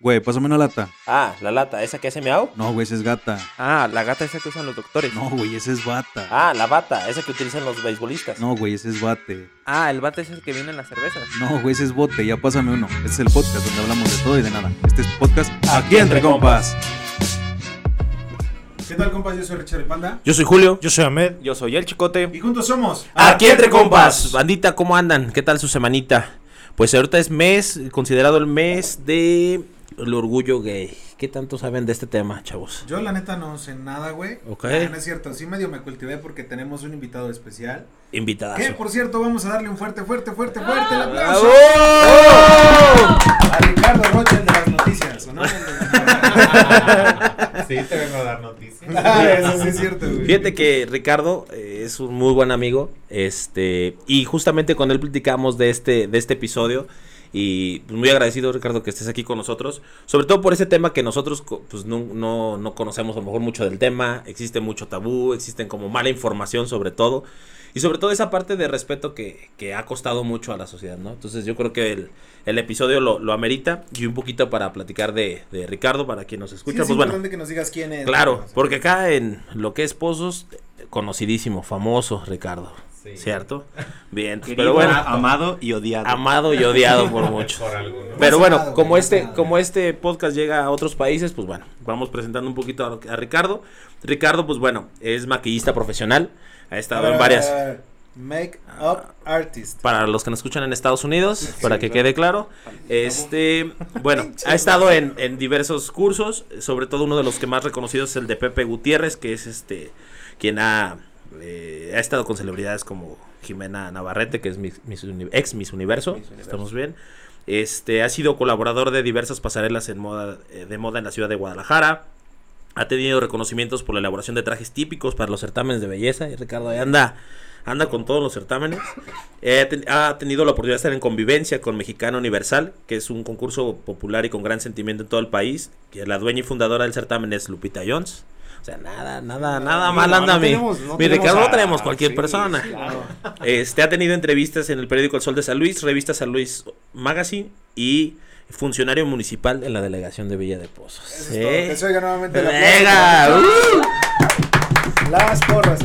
Güey, pásame una lata. Ah, la lata, ¿esa que hace miau? No, güey, esa es gata. Ah, la gata esa que usan los doctores. No, güey, esa es bata. Ah, la bata, esa que utilizan los beisbolistas. No, güey, ese es bate. Ah, el bate es el que viene en las cervezas. No, güey, ese es bote. Ya pásame uno. Este es el podcast donde hablamos de todo y de nada. Este es podcast aquí entre compas. ¿Qué tal, compas? Yo soy Richard Panda. Yo soy Julio. Yo soy Ahmed. Yo soy el Chicote. Y juntos somos. Aquí entre compas. Bandita, ¿cómo andan? ¿Qué tal su semanita? Pues ahorita es mes, considerado el mes de el orgullo gay. ¿Qué tanto saben de este tema, chavos? Yo, la neta, no sé nada, güey. Ok. Ah, no es cierto. Sí, medio me cultivé porque tenemos un invitado especial. Invitadazo. Que, por cierto, vamos a darle un fuerte, fuerte, fuerte, fuerte el ¡Bravo! aplauso a Ricardo Rocha, el de las noticias, ¿o no? Sí, te vengo a dar noticias. Ah, Eso sí es cierto, güey. Fíjate que Ricardo eh, es un muy buen amigo, este, y justamente con él platicamos de este, de este episodio. Y pues, muy agradecido, Ricardo, que estés aquí con nosotros. Sobre todo por ese tema que nosotros pues, no, no, no conocemos a lo mejor mucho del tema. Existe mucho tabú, existen como mala información sobre todo. Y sobre todo esa parte de respeto que, que ha costado mucho a la sociedad, ¿no? Entonces yo creo que el, el episodio lo, lo amerita. Y un poquito para platicar de, de Ricardo, para quien nos Sí, escucha. es pues bueno, importante que nos digas quién es. Claro, porque acá en lo que es Pozos, conocidísimo, famoso Ricardo, Sí. ¿cierto? Bien, Querido, pero bueno, amado y odiado. amado y odiado por muchos. Por alguno. Pero bueno, como este, como este podcast llega a otros países, pues bueno, vamos presentando un poquito a, a Ricardo. Ricardo, pues bueno, es maquillista profesional, ha estado en a varias. Make up artist. Para los que nos escuchan en Estados Unidos, para que quede claro, este, bueno, ha estado en, en diversos cursos, sobre todo uno de los que más reconocidos es el de Pepe Gutiérrez, que es este, quien ha, eh, ha estado con celebridades como Jimena Navarrete, que es ex Miss Universo, Miss Universo. estamos bien. Este, ha sido colaborador de diversas pasarelas en moda, eh, de moda en la ciudad de Guadalajara. Ha tenido reconocimientos por la elaboración de trajes típicos para los certámenes de belleza. Y Ricardo ahí anda, anda con todos los certámenes. Eh, ten- ha tenido la oportunidad de estar en convivencia con Mexicana Universal, que es un concurso popular y con gran sentimiento en todo el país. Que la dueña y fundadora del certamen es Lupita Jones. Sea, nada, nada, nada mal no, anda no mi, tenemos- Ricardo. No tenemos cualquier sí, persona. claro. Este ha tenido entrevistas en el periódico El Sol de San Luis, revista San Luis Magazine y funcionario municipal en la delegación de Villa de Pozos. Eso es ¿Eh? todo. Se oiga nuevamente el Venga, uh. Las porras.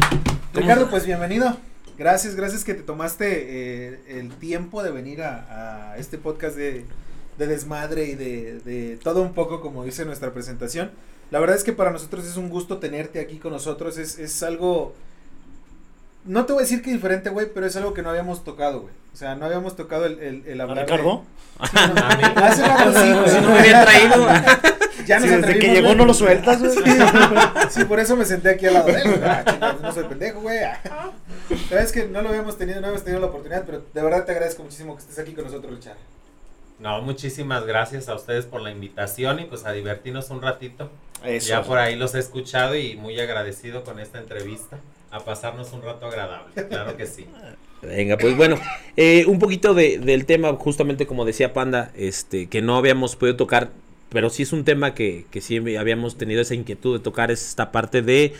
Ricardo, pues bienvenido. Gracias, gracias que te tomaste eh, el tiempo de venir a, a este podcast de, de desmadre y de, de todo un poco como dice nuestra presentación. La verdad es que para nosotros es un gusto tenerte aquí con nosotros. Es, es algo, no te voy a decir que diferente, güey, pero es algo que no habíamos tocado, güey. O sea, no habíamos tocado el, el, el ¿A hablar de- Ricardo? Sí, no, hace rato sí, güey. Si no me habían traído. Ya nos Sí, desde que llegó güey. no lo sueltas, güey. Sí, por eso me senté aquí al lado de él. güey. Ah, chingados, no soy pendejo, güey. La verdad es que no lo habíamos tenido, no habíamos tenido la oportunidad, pero de verdad te agradezco muchísimo que estés aquí con nosotros, Richard. No, muchísimas gracias a ustedes por la invitación y pues a divertirnos un ratito. Eso. Ya por ahí los he escuchado y muy agradecido con esta entrevista. A pasarnos un rato agradable, claro que sí. Venga, pues bueno, eh, un poquito de, del tema, justamente como decía Panda, este, que no habíamos podido tocar, pero sí es un tema que, que sí habíamos tenido esa inquietud de tocar, es esta parte de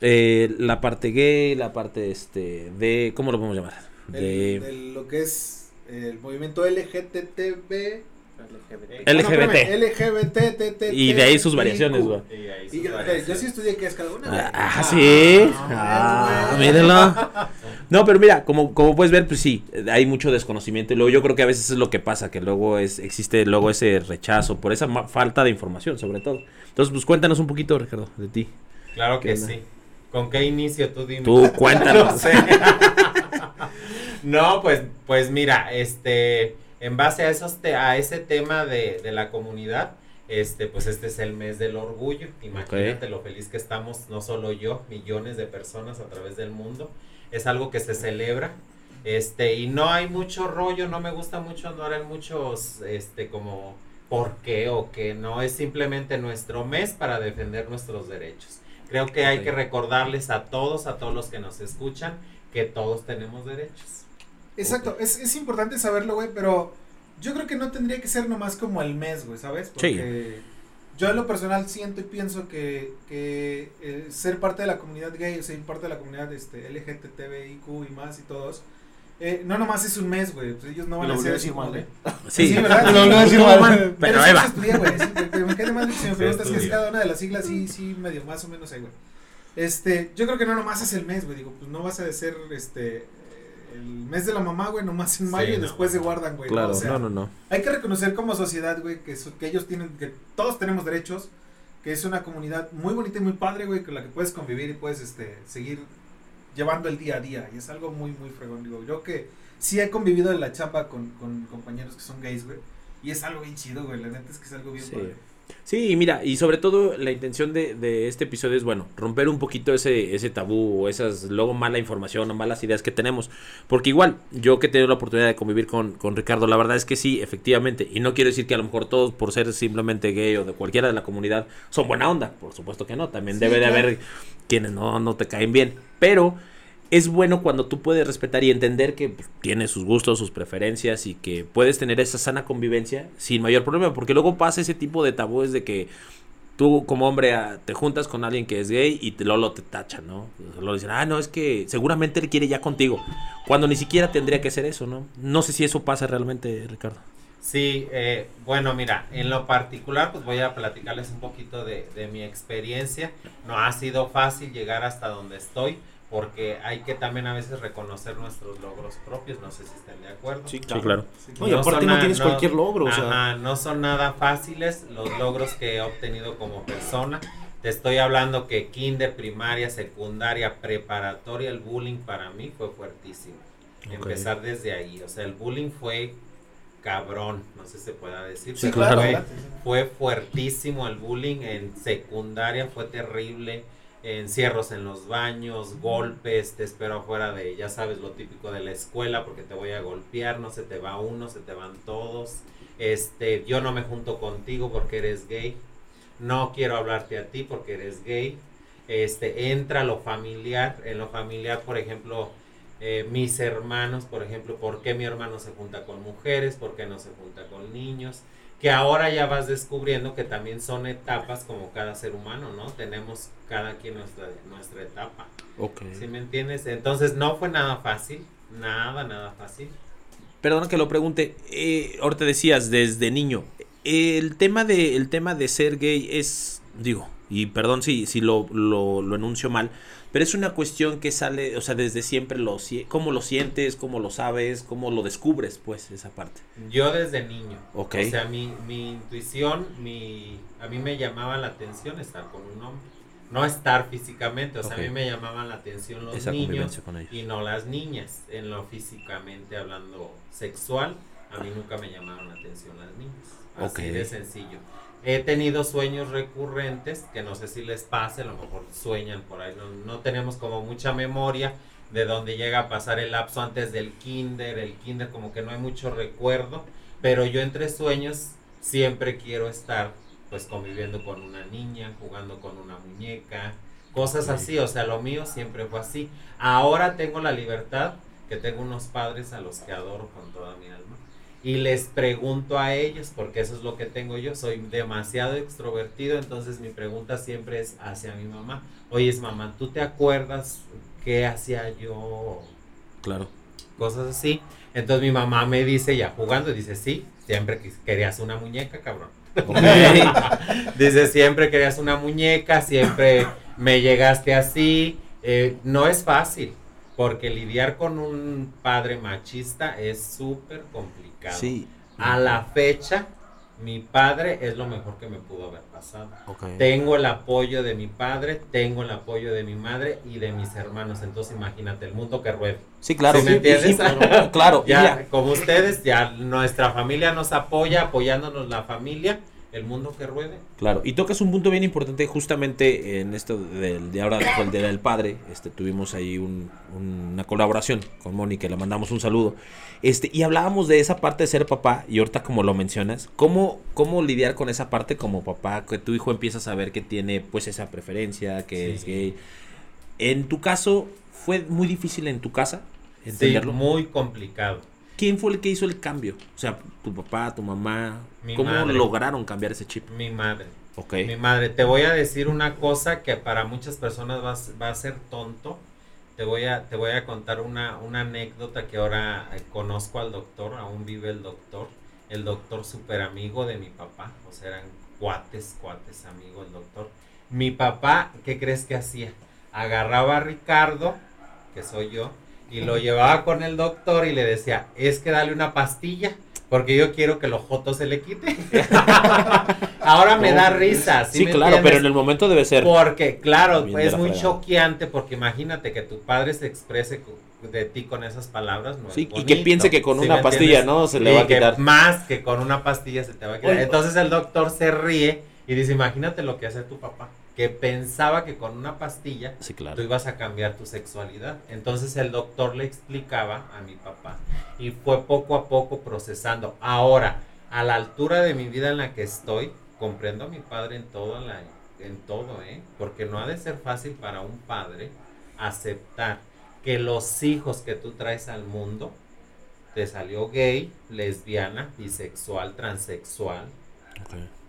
eh, la parte gay, la parte este, de, ¿cómo lo podemos llamar? De lo que es el movimiento LGTB. LGBT. LGBT. y de ahí sus variaciones, güey. Y yo, sí estudié que es cada una. Ah, sí. Ah, mírenlo. No, pero mira, como, como puedes ver, pues sí, hay mucho desconocimiento. Y luego yo creo que a veces es lo que pasa, que luego es, existe luego ese rechazo por esa falta de información, sobre todo. Entonces, pues cuéntanos un poquito, Ricardo, de ti. Claro que sí. ¿Con qué inicio tú dime? Tú cuéntanos. No sé. No, pues, pues mira, este, en base a esos te- a ese tema de, de la comunidad, este, pues este es el mes del orgullo. Imagínate lo feliz que estamos, no solo yo, millones de personas a través del mundo. Es algo que se celebra. Este, y no hay mucho rollo, no me gusta mucho andar en muchos, este, como por qué o qué, no, es simplemente nuestro mes para defender nuestros derechos. Creo que hay que recordarles a todos, a todos los que nos escuchan, que todos tenemos derechos. Exacto, es, es importante saberlo, güey, pero yo creo que no tendría que ser nomás como el mes, güey, ¿sabes? Porque yo en lo personal siento y pienso que, que eh, ser parte de la comunidad gay, o ser parte de la comunidad este, LGTBIQ y más y todos, eh, no nomás es un mes, güey. Pues ellos no van Lo a ser así decir como mal, de- ¿eh? Sí, ¿verdad? Lo a decir mal. Pero sí ahí va. se estudia, güey. sí, me cae de más que si me preguntas qué es cada una de las siglas, sí, sí, medio más o menos ahí, güey. Este, yo creo que no nomás es el mes, güey. Digo, pues no vas a decir, este, el mes de la mamá, güey, nomás en Sí, mayo y no. después se guardan, güey. ¿no? claro, O sea, no, no, no. hay que reconocer como sociedad, güey, que, so- que ellos tienen, que todos tenemos derechos, que es una comunidad muy bonita y muy padre, güey, con la que puedes convivir y puedes, este, seguir llevando el día a día. Y es algo muy, muy fregón, digo. Yo que sí he convivido en la chamba con, con compañeros que son gays, güey, y es algo bien chido, güey, la neta es que es algo bien Sí. padre. Sí, y mira, y sobre todo la intención de, de este episodio es, bueno, romper un poquito ese, ese tabú o esas luego mala información o malas ideas que tenemos. Porque igual, yo que he tenido la oportunidad de convivir con, con Ricardo, la verdad es que sí, efectivamente. Y no quiero decir que a lo mejor todos por ser simplemente gay o de cualquiera de la comunidad son buena onda. Por supuesto que no. También Sí, debe de claro. haber quienes no, no te caen bien. Pero es bueno cuando tú puedes respetar y entender que pues, tiene sus gustos, sus preferencias y que puedes tener esa sana convivencia sin mayor problema. Porque luego pasa ese tipo de tabúes de que tú como hombre ah, te juntas con alguien que es gay y te, Lolo te tacha, ¿no? Lo dicen, ah, no, es que seguramente él quiere ya contigo. Cuando ni siquiera tendría que ser eso, ¿no? No sé si eso pasa realmente, Ricardo. Sí, eh, bueno, mira, en lo particular, pues voy a platicarles un poquito de, de mi experiencia. No ha sido fácil llegar hasta donde estoy, porque hay que también a veces reconocer nuestros logros propios. No sé si estén de acuerdo. Sí, Sí, claro. Sí, No, y aparte son no tienes no- cualquier logro, o sea. Ajá, no son nada fáciles los logros que he obtenido como persona. Te estoy hablando que kinder, primaria, secundaria, preparatoria, el bullying para mí fue fuertísimo. Empezar desde ahí, o sea, el bullying fue cabrón, no sé si se pueda decir. Sí, pero claro. Fue fuertísimo el bullying en secundaria, fue terrible. Encierros en los baños, golpes, te espero afuera de, ya sabes, lo típico de la escuela porque te voy a golpear, no se te va uno, se te van todos. Este, yo no me junto contigo porque eres gay. No quiero hablarte a ti porque eres gay. Este, entra lo familiar. En lo familiar, por ejemplo, eh, mis hermanos, por ejemplo, ¿por qué mi hermano se junta con mujeres? ¿Por qué no se junta con niños? Que ahora ya vas descubriendo que también son etapas como cada ser humano, ¿no? Tenemos cada quien nuestra, nuestra etapa. Ok. ¿Sí me entiendes? Entonces no fue nada fácil. Nada, nada fácil. Perdona que lo pregunte. Eh, ahorita decías desde niño. El tema de el tema de ser gay es digo y perdón si si lo, lo, lo enuncio mal, pero es una cuestión que sale, o sea, desde siempre lo cómo lo sientes, cómo lo sabes, cómo lo descubres, pues esa parte. Yo desde niño. Ok. O sea, mi, mi intuición, mi, a mí me llamaba la atención estar con un hombre. No estar físicamente, o sea, a mí me llamaban la atención los esa niños convivencia con ellos. y no las niñas. En lo físicamente hablando sexual, a mí nunca me llamaron la atención las niñas. Así de sencillo. He tenido sueños recurrentes que no sé si les pase, a lo mejor sueñan por ahí. No, no tenemos como mucha memoria de donde llega a pasar el lapso antes del kinder. El kinder como que no hay mucho recuerdo. Pero yo entre sueños siempre quiero estar pues conviviendo con una niña, jugando con una muñeca, cosas así. O sea, lo mío siempre fue así. Ahora tengo la libertad que tengo unos padres a los que adoro con toda mi alma. Y les pregunto a ellos, porque eso es lo que tengo yo, soy demasiado extrovertido, entonces mi pregunta siempre es hacia mi mamá. Oye, mamá, ¿tú te acuerdas qué hacía yo? Claro. Cosas así. Entonces mi mamá me dice, ya jugando, dice, sí, siempre querías una muñeca, cabrón. Dice, siempre querías una muñeca, siempre me llegaste así. Eh, no es fácil, porque lidiar con un padre machista es súper complicado. Sí. A la fecha, mi padre es lo mejor que me pudo haber pasado. Tengo el apoyo de mi padre, tengo el apoyo de mi madre y de mis hermanos. Entonces imagínate el mundo que rueda. Sí, claro. ¿Sí me entiendes? claro, Ya, mira, como ustedes, ya nuestra familia nos apoya, apoyándonos la familia, el mundo que ruede. Claro, y tocas un punto bien importante justamente en esto del de ahora fue el Día del Padre, este tuvimos ahí un- una colaboración con que le mandamos un saludo. Este, y hablábamos de esa parte de ser papá y ahorita como lo mencionas, ¿cómo, cómo lidiar con esa parte como papá que tu hijo empieza a saber que tiene pues esa preferencia, que Sí. es gay? En tu caso fue muy difícil en tu casa Sí, entenderlo. muy complicado. ¿Quién fue el que hizo el cambio? O sea, tu papá, tu mamá, Mi ¿cómo madre. lograron cambiar ese chip? Mi madre. Ok. Mi madre, te voy a decir una cosa que para muchas personas va, va a ser tonto. te voy a, te voy a contar una, una anécdota que ahora eh, conozco al doctor, aún vive el doctor, el doctor súper amigo de mi papá, o sea, eran cuates, cuates, amigo el doctor. Mi papá, ¿qué crees que hacía? Agarraba a Ricardo, que soy yo, y lo llevaba con el doctor y le decía, es que dale una pastilla, porque yo quiero que los jotos se le quite. Ahora me da risa. Sí, claro, pero en el momento debe ser. Porque, claro, es muy choqueante, porque imagínate que tu padre se exprese de ti con esas palabras. No sí, y que piense que con una pastilla, ¿no? Se le va a quitar. más que con una pastilla se te va a quitar. Entonces el doctor se ríe y dice, imagínate lo que hace tu papá que pensaba que con una pastilla tú ibas a cambiar tu sexualidad. Entonces el doctor le explicaba a mi papá y fue poco a poco procesando. Ahora, a la altura de mi vida en la que estoy, comprendo a mi padre en todo, en todo, ¿eh? Porque no ha de ser fácil para un padre aceptar que los hijos que tú traes al mundo te salió gay, lesbiana, bisexual, transexual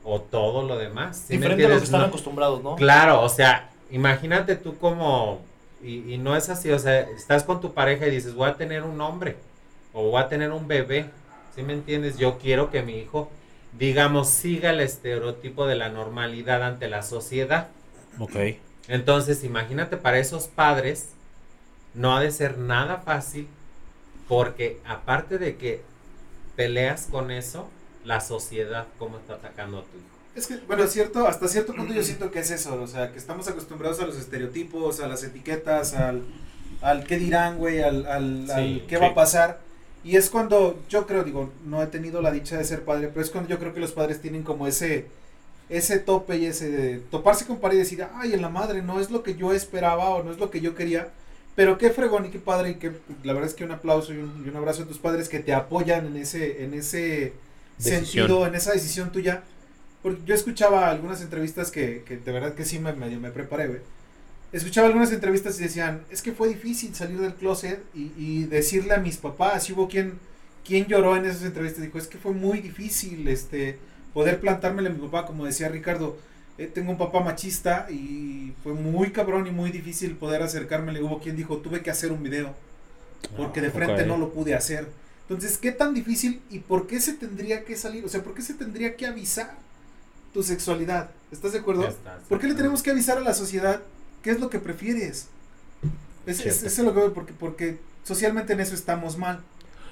o todo lo demás. Diferente a lo que están acostumbrados, ¿no? Claro, o sea, imagínate tú como, y, no es así, o sea, estás con tu pareja y dices, voy a tener un hombre o voy a tener un bebé, ¿sí me entiendes? Yo quiero que mi hijo, digamos, siga el estereotipo de la normalidad ante la sociedad. Ok. Entonces, imagínate para esos padres, no ha de ser nada fácil, porque aparte de que peleas con eso, la sociedad cómo está atacando a tu hijo. Es que, bueno, cierto, hasta cierto punto yo siento que es eso, o sea, que estamos acostumbrados a los estereotipos, a las etiquetas, al, al qué dirán, güey, al, al, qué va a pasar. Y es cuando yo creo, digo, no he tenido la dicha de ser padre, pero es cuando yo creo que los padres tienen como ese, ese tope y ese de toparse con pared y decir, ay, en la madre, no es lo que yo esperaba o no es lo que yo quería. Pero qué fregón y qué padre y que la verdad es que un aplauso y un, y un abrazo a tus padres que te apoyan en ese, en ese sentido en esa decisión tuya. Porque yo escuchaba algunas entrevistas que, que de verdad que sí me, me, me preparé, güey. Escuchaba algunas entrevistas y decían, es que fue difícil salir del closet y, y decirle a mis papás, hubo quien, quien lloró en esas entrevistas, dijo, es que fue muy difícil este, poder plantármele a mi papá, como decía Ricardo, eh, tengo un papá machista y fue muy cabrón y muy difícil poder acercármele. Hubo quien dijo, tuve que hacer un video, porque de ah, frente no lo pude hacer. Entonces, ¿qué tan difícil y por qué se tendría que salir? O sea, ¿por qué se tendría que avisar tu sexualidad? ¿Estás de acuerdo? ¿Por qué le tenemos que avisar a la sociedad qué es lo que prefieres? Es, es, es lo que porque, porque socialmente en eso estamos mal.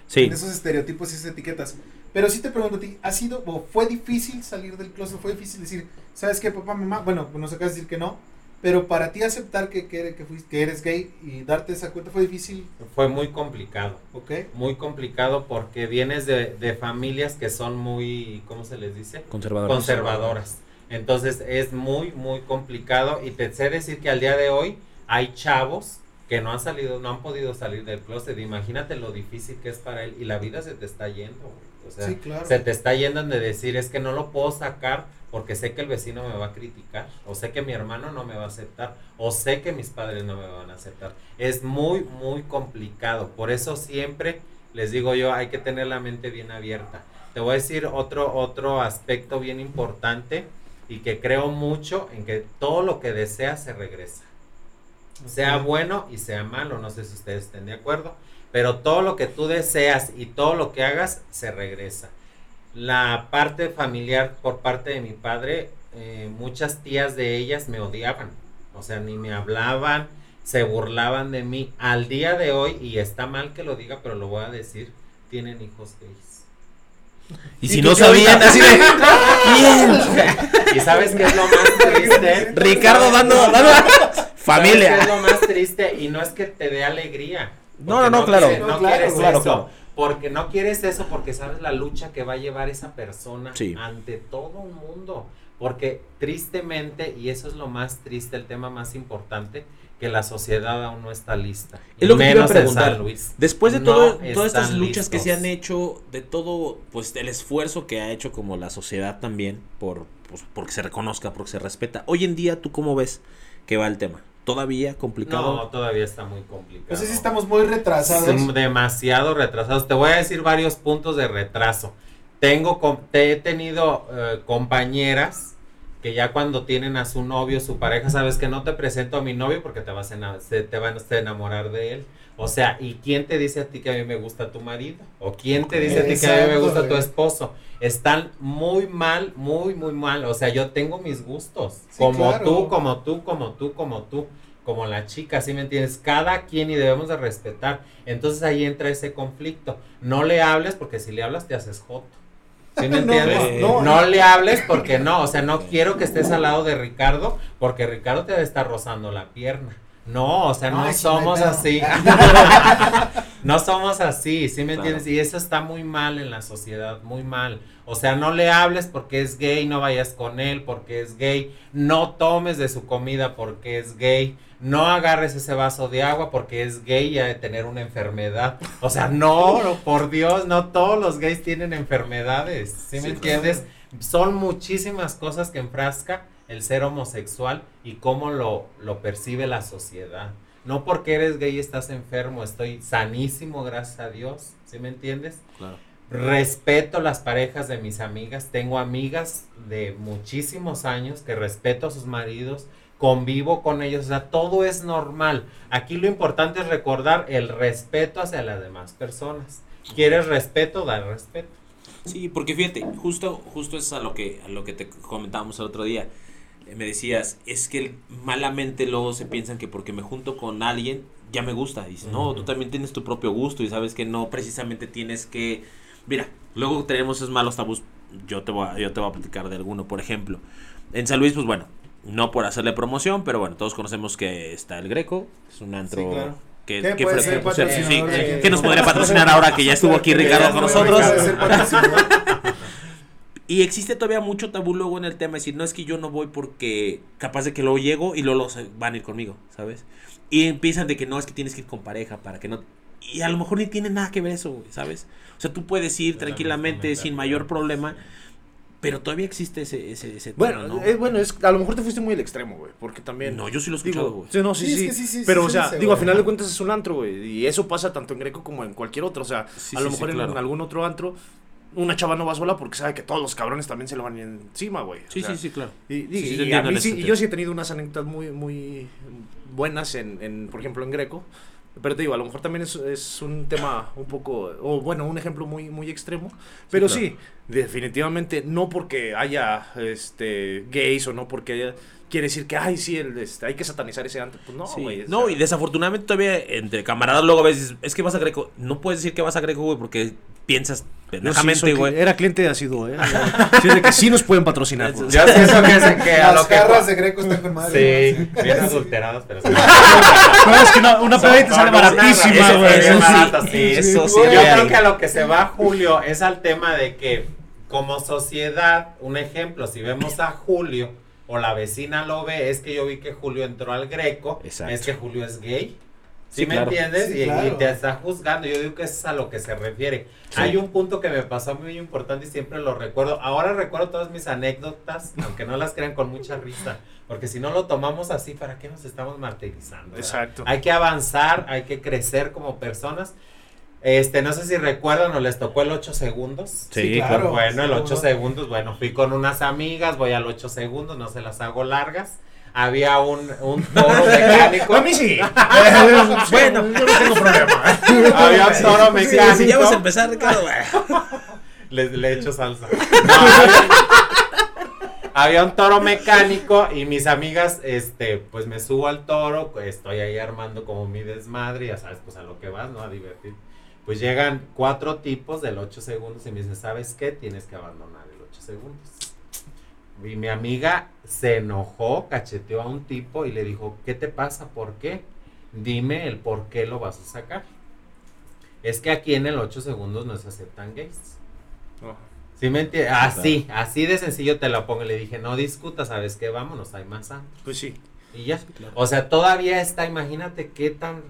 Sí. En esos estereotipos y esas etiquetas. Pero sí te pregunto a ti, ¿ha sido o fue difícil salir del closet? ¿Fue difícil decir, ¿sabes qué, papá, mamá? Bueno, nos acabas de decir que no, pero para ti aceptar que, que, que, fuiste, que eres gay y darte esa cuenta fue difícil. Fue muy complicado. Ok. Muy complicado porque vienes de, de familias que son muy, ¿cómo se les dice? Conservadoras. Conservadoras. Entonces es muy, muy complicado y te sé decir que al día de hoy hay chavos que no han salido, no han podido salir del closet. Imagínate lo difícil que es para él y la vida se te está yendo. O sea, sí, claro. se te está yendo de decir es que no lo puedo sacar porque sé que el vecino me va a criticar, o sé que mi hermano no me va a aceptar, o sé que mis padres no me van a aceptar. Es muy, muy complicado. Por eso siempre les digo yo, hay que tener la mente bien abierta. Te voy a decir otro, otro aspecto bien importante y que creo mucho en que todo lo que deseas se regresa. Sea bueno y sea malo, no sé si ustedes estén de acuerdo, pero todo lo que tú deseas y todo lo que hagas se regresa la parte familiar por parte de mi padre, eh, muchas tías de ellas me odiaban, o sea, ni me hablaban, se burlaban de mí. Al día de hoy, y está mal que lo diga, pero lo voy a decir, tienen hijos gays. Y, si no sabían, así de. Bien. ¿Y sabes qué es lo más triste? Ricardo dando, dando familia. ¿Sabes qué es lo más triste? Y no es que te dé alegría. No, no, no, claro. no, claro, claro, claro. Porque no quieres eso porque sabes la lucha que va a llevar esa persona ante todo el mundo. Porque tristemente, y eso es lo más triste, el tema más importante, que la sociedad aún no está lista. Es lo que menos preguntar. Luis. Después de todo, todas estas luchas que se han hecho, de todo, pues el esfuerzo que ha hecho como la sociedad también, por, pues, porque se reconozca, porque se respeta. Hoy en día, ¿tú cómo ves que va el tema? Todavía complicado. No, todavía está muy complicado. No sé si estamos muy retrasados. Demasiado retrasados. Te voy a decir varios puntos de retraso. Tengo, he tenido eh, compañeras que ya cuando tienen a su novio, su pareja, sabes que no te presento a mi novio porque te vas a, te van a enamorar de él. O sea, ¿y quién te dice a ti que a mí me gusta tu marido? ¿O quién te dice a ti que a mí me gusta tu esposo? Están muy mal, muy, muy mal. O sea, yo tengo mis gustos. como tú, como tú, como tú, como tú. Como la chica, ¿sí me entiendes? Cada quien y debemos de respetar. Entonces ahí entra ese conflicto. No le hables porque si le hablas te haces joto. ¿Sí me entiendes? no, no, le hables porque no, o sea, no quiero que estés al lado de Ricardo porque Ricardo te debe estar rozando la pierna. No, o sea, no somos así. no somos así, ¿sí me entiendes? Y eso está muy mal en la sociedad, muy mal. O sea, no le hables porque es gay, no vayas con él porque es gay, no tomes de su comida porque es gay, no agarres ese vaso de agua porque es gay y ha de tener una enfermedad. O sea, no, por Dios, no todos los gays tienen enfermedades, ¿sí me entiendes? Son muchísimas cosas que enfrasca el ser homosexual y cómo lo, lo percibe la sociedad. No porque eres gay estás enfermo, estoy sanísimo, gracias a Dios, ¿sí me entiendes? Claro. Respeto las parejas de mis amigas, tengo amigas de muchísimos años que respeto a sus maridos, convivo con ellos, o sea, todo es normal. Aquí lo importante es recordar el respeto hacia las demás personas. ¿Quieres respeto? Dar respeto. Sí, porque fíjate, justo, justo es a lo que, a lo que te comentábamos el otro día me decías, es que malamente luego se piensan que porque me junto con alguien ya me gusta. Dices, no, tú también tienes tu propio gusto y sabes que no precisamente tienes que... Mira, luego tenemos esos malos tabús. Yo te voy a, yo te voy a platicar de alguno, por ejemplo. En San Luis, pues bueno, no por hacerle promoción, pero bueno, todos conocemos que está el Greco, es un antro que, que, que, nos podría patrocinar ahora que ya estuvo aquí Ricardo con nosotros. Y existe todavía mucho tabú luego en el tema, es decir, no es que yo no voy porque capaz de que luego llego y luego van a ir conmigo, ¿sabes? Y empiezan de que no, es que tienes que ir con pareja para que no... Y a lo mejor ni tiene nada que ver eso, ¿sabes? O sea, tú puedes ir tranquilamente sin mayor problema, pero todavía existe ese, ese, ese bueno, ¿no? Eh, bueno, es, a lo mejor te fuiste muy al extremo, güey, porque también... No, yo sí lo he escuchado, güey. Sí, no, sí, sí, Pero, o sea, digo, a final de cuentas es un antro, güey, y eso pasa tanto en Greco como en cualquier otro, o sea, a lo mejor en, algún otro antro una chava no va sola porque sabe que todos los cabrones también se lo van encima, güey. Sí, sí, sí, claro. Y, y, yo sí he tenido unas anécdotas muy, muy buenas en, en, por ejemplo, en Greco. Pero te digo, a lo mejor también es, es un tema un poco, o bueno, un ejemplo muy, muy extremo. Pero sí, definitivamente no porque haya este, gays o no porque haya quiere decir que, ay, sí, el, este, hay que satanizar ese antes. Pues no, güey. no, y desafortunadamente todavía entre camaradas luego a veces, es que vas a Greco. No puedes decir que vas a Greco, güey, porque piensas pendejamente, güey. era cliente de ácido, ¿eh? sí, de que sí nos pueden patrocinar. Ya sé eso que, es, que a Las lo de Greco están con madre. Sí, bien adulteradas, pero sí. no, es que una, una pedita sale baratísima, güey. Eso, sí, eso sí. Yo creo que a lo que se va, Julio, es al tema de que como sociedad, un ejemplo, si vemos a Julio o la vecina lo ve, es que yo vi que Julio entró al Greco, es que Julio es gay. ¿Sí, me entiendes? y, te está juzgando. Yo digo que eso es a lo que se refiere. Hay un punto que me pasó muy importante y siempre lo recuerdo. Ahora recuerdo todas mis anécdotas, aunque no las crean con mucha risa. Porque si no lo tomamos así, ¿para qué nos estamos martirizando? Exacto. Hay que avanzar, hay que crecer como personas. Este, no sé si recuerdan o les tocó el 8 segundos. Sí, claro. Bueno, el 8 segundos, bueno, fui con unas amigas, voy al 8 segundos, no se las hago largas. Había un, un toro mecánico. A mí sí. bueno, yo no tengo problema. Había un toro mecánico. Si ya vamos a empezar, Ricardo. le, le echo salsa. No, había un toro mecánico y mis amigas, este, pues me subo al toro, estoy ahí armando como mi desmadre, ya sabes, pues a lo que vas, ¿no? A divertir pues llegan cuatro tipos del 8 segundos y me dicen, ¿sabes qué? Tienes que abandonar el 8 segundos. Y mi amiga se enojó, cacheteó a un tipo y le dijo, ¿qué te pasa? ¿Por qué? Dime el por qué lo vas a sacar. Es que aquí en el 8 segundos no se aceptan gays. Oh. ¿Sí me entiendes? Así, así de sencillo te lo pongo. Le dije, no discuta, ¿sabes qué? Vámonos, hay más Pues sí. Y ya. O sea, todavía está, imagínate qué tan,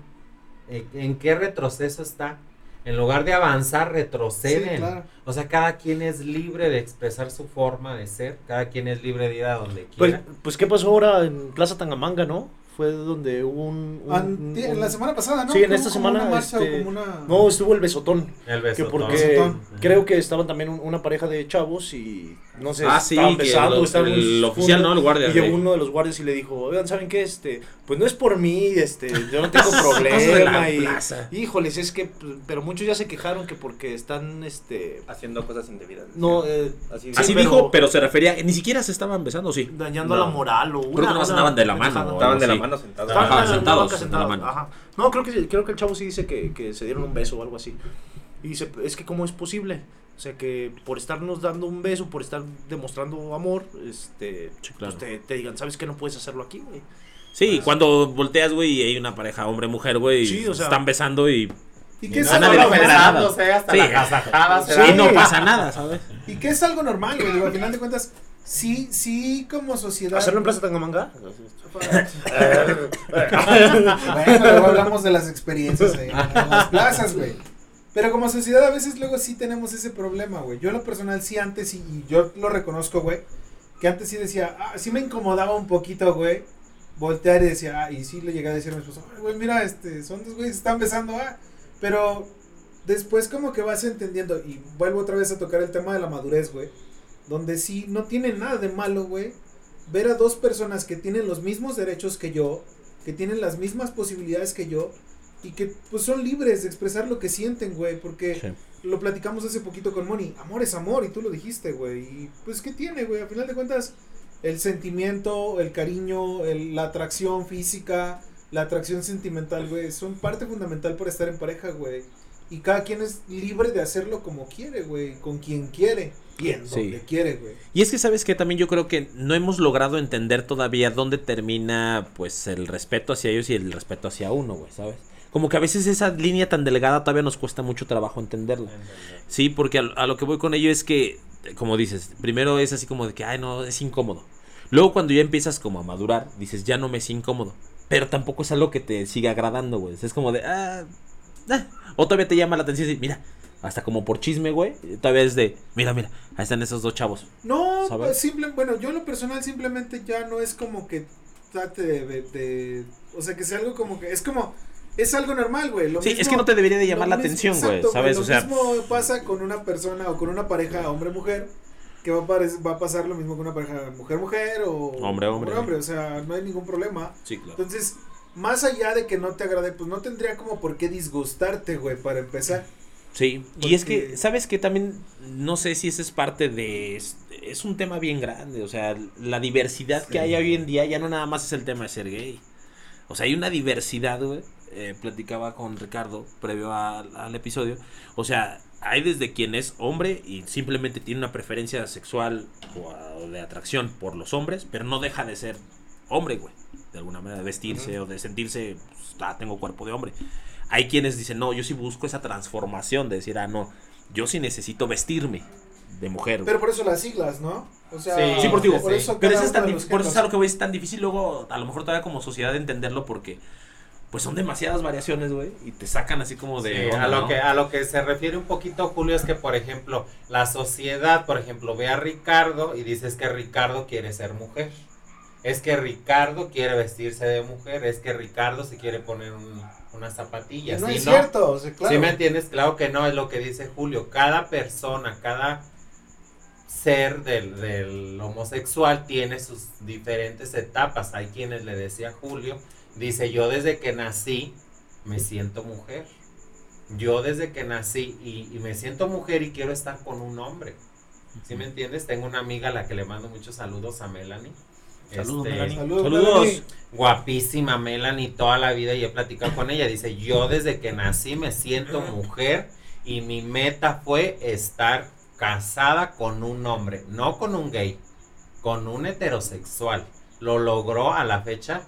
eh, en qué retroceso está en lugar de avanzar, retroceden. O sea, cada quien es libre de expresar su forma de ser, cada quien es libre de ir a donde pues, quiera. Pues, ¿qué pasó ahora en Plaza Tangamanga, no? Fue donde hubo un... En la semana pasada, ¿no? Sí, en esta semana... Este, no, estuvo el besotón. El besotón. Que porque creo que estaban también una pareja de chavos y no sé, Ah, sí, besando, lo- estaban el oficial, ¿no? El guardia, Y llegó uno de los guardias y le dijo, oigan, ¿saben qué? Este, pues no es por mí, este, yo no tengo de problema. y, plaza. híjoles, es que, pues, pero muchos ya se quejaron que porque están, este, Haciendo cosas indebidas. no, eh, Así, Así pero- dijo, pero se refería, ni siquiera se estaban besando, sí. dañando No. la moral o una, Creo que nomás una andaban de la mano, Estaban de la mano sentados. Estaban sentados, banca en la sentados, mano. ajá. No, creo que creo que el chavo sí dice que, que se dieron un beso o algo así. Y dice, es que cómo es posible? O sea, que por estarnos dando un beso, por estar demostrando amor, este, Sí, claro. pues te, te digan, ¿sabes qué? No puedes hacerlo aquí, güey. Sí, cuando volteas, güey, y hay una pareja hombre-mujer, güey, Sí, o sea- están besando y, ¿Y qué es algo normal? hasta Sí. la Sí. no pasa nada, ¿sabes? Y que es algo normal, güey. Digo, al final de cuentas, sí, sí, como sociedad. ¿Hacerlo en Plaza Tangamanga? Bueno, luego hablamos de las experiencias en, en las plazas, güey. Pero como sociedad a veces luego sí tenemos ese problema, güey. Yo en lo personal sí antes, y, y yo lo reconozco, güey, que antes sí decía, ah, sí me incomodaba un poquito, güey, voltear y decía, ah, y sí le llegué a decir a mi esposo, "Ay, güey, mira, este, son dos güeyes, están besando, ah, pero después como que vas entendiendo, y vuelvo otra vez a tocar el tema de la madurez, güey, donde sí no tiene nada de malo, güey, ver a dos personas que tienen los mismos derechos que yo, que tienen las mismas posibilidades que yo, y que pues son libres de expresar lo que sienten, güey, porque lo platicamos hace poquito con Moni, amor es amor, y tú lo dijiste, güey, y pues ¿qué tiene, güey? Al final de cuentas, el sentimiento, el cariño, el- la atracción física, la atracción sentimental, güey, son parte fundamental para estar en pareja, güey. Y cada quien es libre de hacerlo como quiere, güey, con quien quiere, y en Sí. donde quiere, güey. Y es que sabes que también yo creo que no hemos logrado entender todavía dónde termina pues el respeto hacia ellos y el respeto hacia uno, güey, ¿sabes? Como que a veces esa línea tan delgada todavía nos cuesta mucho trabajo entenderla. Sí, porque a, a lo que voy con ello es que, como dices, primero es así como de que, ay, no, es incómodo. Luego cuando ya empiezas como a madurar, dices, ya no me es incómodo. Pero tampoco es algo que te siga agradando, güey. Es como de, ah, ah. O todavía te llama la atención y mira, hasta como por chisme, güey. Todavía es de, mira, mira, ahí están esos dos chavos. No, pues, simple, bueno, yo en lo personal simplemente ya no es como que trate de, de- de- o sea, que sea algo como que, es como, es algo normal, güey. lo Sí, mismo- es que no te debería de llamar la mismo- atención, güey, ¿sabes? Lo O sea, mismo pasa con una persona o con una pareja hombre-mujer, que va a, va a pasar lo mismo con una pareja mujer-mujer o Hombre-hombre. hombre o sea, no hay ningún problema. sí, claro. Entonces, más allá de que no te agrade, pues no tendría como por qué disgustarte, güey, para empezar. Sí, y es que, ¿sabes que También, no sé si ese es parte de... Es, es un tema bien grande, o sea, la diversidad que hay hoy en día ya no nada más es el tema de ser gay. O sea, hay una diversidad, güey. Eh, platicaba con Ricardo previo al- al episodio. O sea, hay desde quien es hombre y simplemente tiene una preferencia sexual o, a- o de atracción por los hombres, pero no deja de ser hombre, güey. De alguna manera, de vestirse o de sentirse, pues, ah, tengo cuerpo de hombre. Hay quienes dicen, no, yo sí busco esa transformación de decir, ah, no, yo sí necesito vestirme de mujer. güey". Pero por eso las siglas, ¿no? O sea, Sí, Sí, por, digo, por eso pero eso es, tan uno de dif- los por eso es géneros. a lo que voy, es tan difícil luego, a lo mejor todavía como sociedad entenderlo porque pues son demasiadas variaciones, güey, y te sacan así como de... Sí, onda, a lo ¿no? que a lo que se refiere un poquito Julio es que por ejemplo la sociedad por ejemplo ve a Ricardo y dices que Ricardo quiere ser mujer es que Ricardo quiere vestirse de mujer es que Ricardo se quiere poner un- unas zapatillas no ¿sí, es cierto, o sea, claro. ¿Sí me entiendes? Claro que no, es lo que dice Julio. Cada persona, cada ser del, del homosexual tiene sus diferentes etapas. Hay quienes le decía Julio, dice, yo desde que nací me siento mujer. Yo desde que nací y, y me siento mujer y quiero estar con un hombre. ¿Sí me entiendes? Tengo una amiga a la que le mando muchos saludos a Melanie. Saludos, Este, Melanie. Saludos, Saludos. Melanie. guapísima Melanie toda la vida y he platicado con ella. Dice, yo desde que nací me siento mujer y mi meta fue estar casada con un hombre, no con un gay, con un heterosexual. Lo logró a la fecha,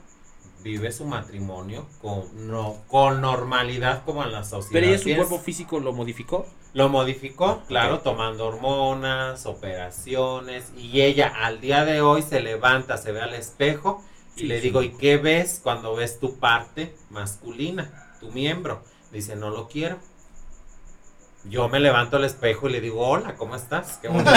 vive su matrimonio con, no, con normalidad como en la sociedad. Pero ella su cuerpo físico lo modificó. lo modificó, claro, tomando hormonas, operaciones, y ella al día de hoy se levanta, se ve al espejo y Sí, le sí. digo, ¿y qué ves cuando ves tu parte masculina, tu miembro? Dice, no lo quiero. Yo me levanto al espejo y le digo, hola, ¿cómo estás? Qué bonito.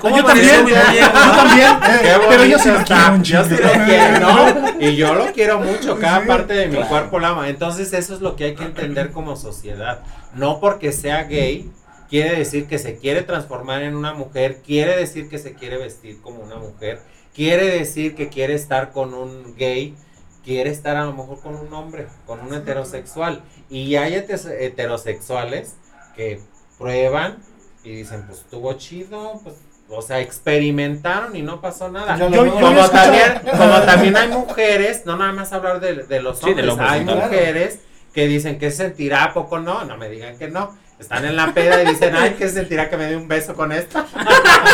¿Cómo yo también, yo también. Qué Pero yo bonito sí lo quiero un Yo sí chingo. lo quiero, ¿no? Y yo lo quiero mucho, cada Sí, parte de mi claro. cuerpo la ama. Entonces eso es lo que hay que entender como sociedad. No porque sea gay, quiere decir que se quiere transformar en una mujer, quiere decir que se quiere vestir como una mujer, quiere decir que quiere estar con un gay, quiere estar a lo mejor con un hombre, con un heterosexual. Y hay heterosexuales que prueban y dicen, pues estuvo chido, pues, o sea, experimentaron y no pasó nada. como, también, hay mujeres, no nada más hablar de, los hombres, hay mujeres que dicen que sentirá, ¿a poco no? No me digan que no. Están en la peda y dicen, ay, ¿qué sentirá que me dé un beso con esto?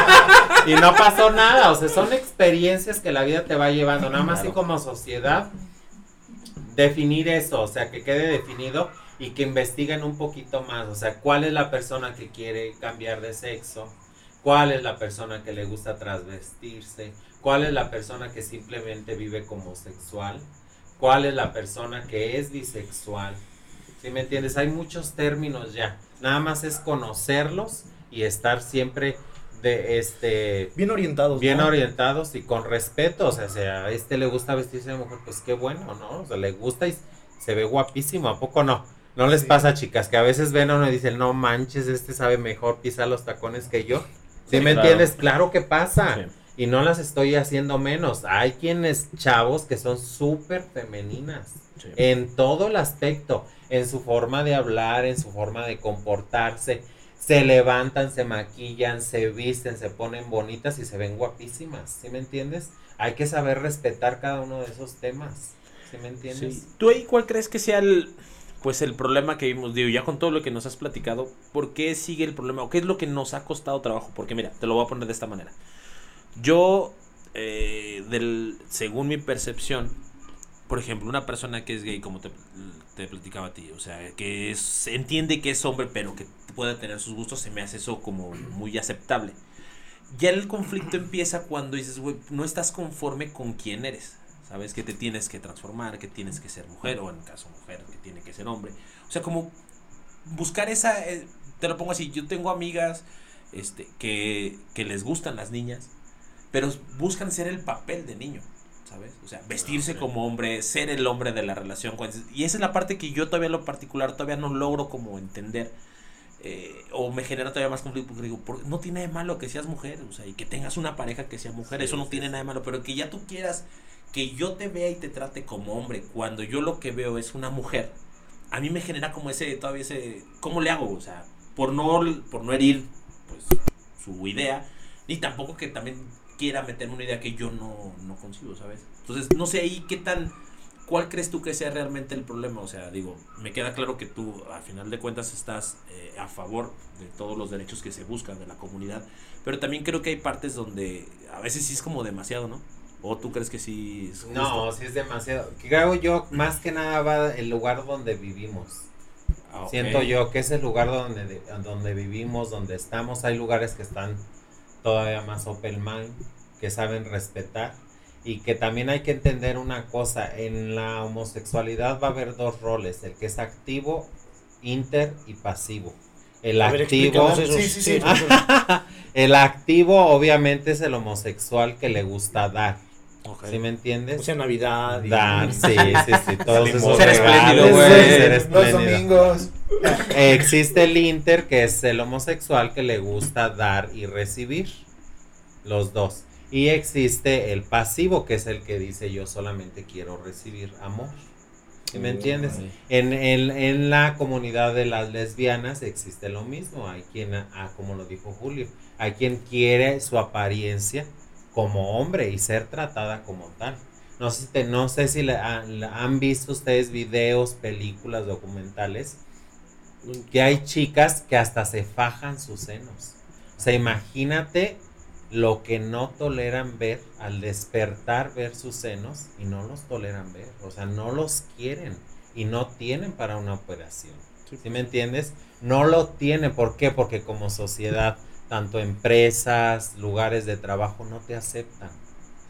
y no pasó nada, o sea, son experiencias que la vida te va llevando, nada más así como sociedad, definir eso, o sea, que quede definido y que investiguen un poquito más, o sea, cuál es la persona que quiere cambiar de sexo, cuál es la persona que le gusta trasvestirse, cuál es la persona que simplemente vive como sexual, cuál es la persona que es bisexual. ¿Sí me entiendes? Hay muchos términos ya. Nada más es conocerlos y estar siempre de este bien orientados bien orientados y con respeto o sea si a este le gusta vestirse de mujer pues qué bueno no o sea le gusta y se ve guapísimo a poco no no les pasa chicas que a veces ven a uno y dicen no manches este sabe mejor pisar los tacones que yo ¿sí, me entiendes claro que pasa. Y no las estoy haciendo menos. Hay quienes chavos que son súper femeninas en todo el aspecto en su forma de hablar en su forma de comportarse. Se levantan, se maquillan, se visten, se ponen bonitas y se ven guapísimas, ¿sí me entiendes? Hay que saber respetar cada uno de esos temas, ¿sí me entiendes? ¿Tú ahí cuál crees que sea el, pues el problema que vimos, digo, ya con todo lo que nos has platicado, ¿por qué sigue el problema? ¿O qué es lo que nos ha costado trabajo? Porque mira, te lo voy a poner de esta manera. Yo, eh, según mi percepción, por ejemplo, una persona que es gay, como te, te platicaba a ti, o sea, que es, entiende que es hombre, pero que puede tener sus gustos, se me hace eso como muy aceptable. Ya el conflicto empieza cuando dices, güey, no estás conforme con quién eres. Sabes que te tienes que transformar, que tienes que ser mujer, o en el caso mujer, que tiene que ser hombre. O sea, como buscar esa, eh, te lo pongo así, yo tengo amigas este, que, que les gustan las niñas, pero buscan ser el papel de niño. ¿sabes? O sea, vestirse como hombre, ser el hombre de la relación. Y esa es la parte que yo todavía lo particular todavía no logro como entender. Eh, o me genera todavía más conflicto porque digo, no tiene de malo que seas mujer, o sea, y que tengas una pareja que sea mujer, eso no tiene nada de malo, pero que ya tú quieras que yo te vea y te trate como hombre, cuando yo lo que veo es una mujer, a mí me genera como ese, todavía ese, ¿cómo le hago? O sea, por no, por no herir, pues, su idea, ni tampoco que también quiera meter una idea que yo no, no consigo, ¿sabes? Entonces, no sé ahí qué tan... ¿Cuál crees tú que sea realmente el problema? O sea, digo, me queda claro que tú, a final de cuentas, estás eh, a favor de todos los derechos que se buscan de la comunidad, pero también creo que hay partes donde a veces sí es como demasiado, ¿no? ¿O tú crees que sí es No, sí es demasiado. Creo yo, más que nada va el lugar donde vivimos. Ah, Siento yo que es el lugar donde, donde vivimos, donde estamos. Hay lugares que están todavía más open mind, que saben respetar y que también hay que entender una cosa, en la homosexualidad va a haber dos roles, el que es activo, inter y pasivo. El activo, el activo obviamente es el homosexual que le gusta dar. ¿Sí me entiendes? O sea, Navidad. Dar, sí, sí, sí. Todos esos ser espléndido, güey. Los domingos. Existe el inter, que es el homosexual que le gusta dar y recibir. Los dos. Y existe el pasivo, que es el que dice yo solamente quiero recibir amor. ¿Sí me entiendes? En, en, la comunidad de las lesbianas existe lo mismo. Hay quien, ah, como lo dijo Julio, hay quien quiere su apariencia como hombre y ser tratada como tal. No sé, si no sé si le han, visto ustedes videos, películas, documentales, que hay chicas que hasta se fajan sus senos. O sea, imagínate lo que no toleran ver al despertar ver sus senos y no los toleran ver. O sea, no los quieren y no tienen para una operación. ¿Sí, me entiendes? No lo tienen. ¿Por qué? Porque como sociedad tanto empresas, lugares de trabajo no te aceptan.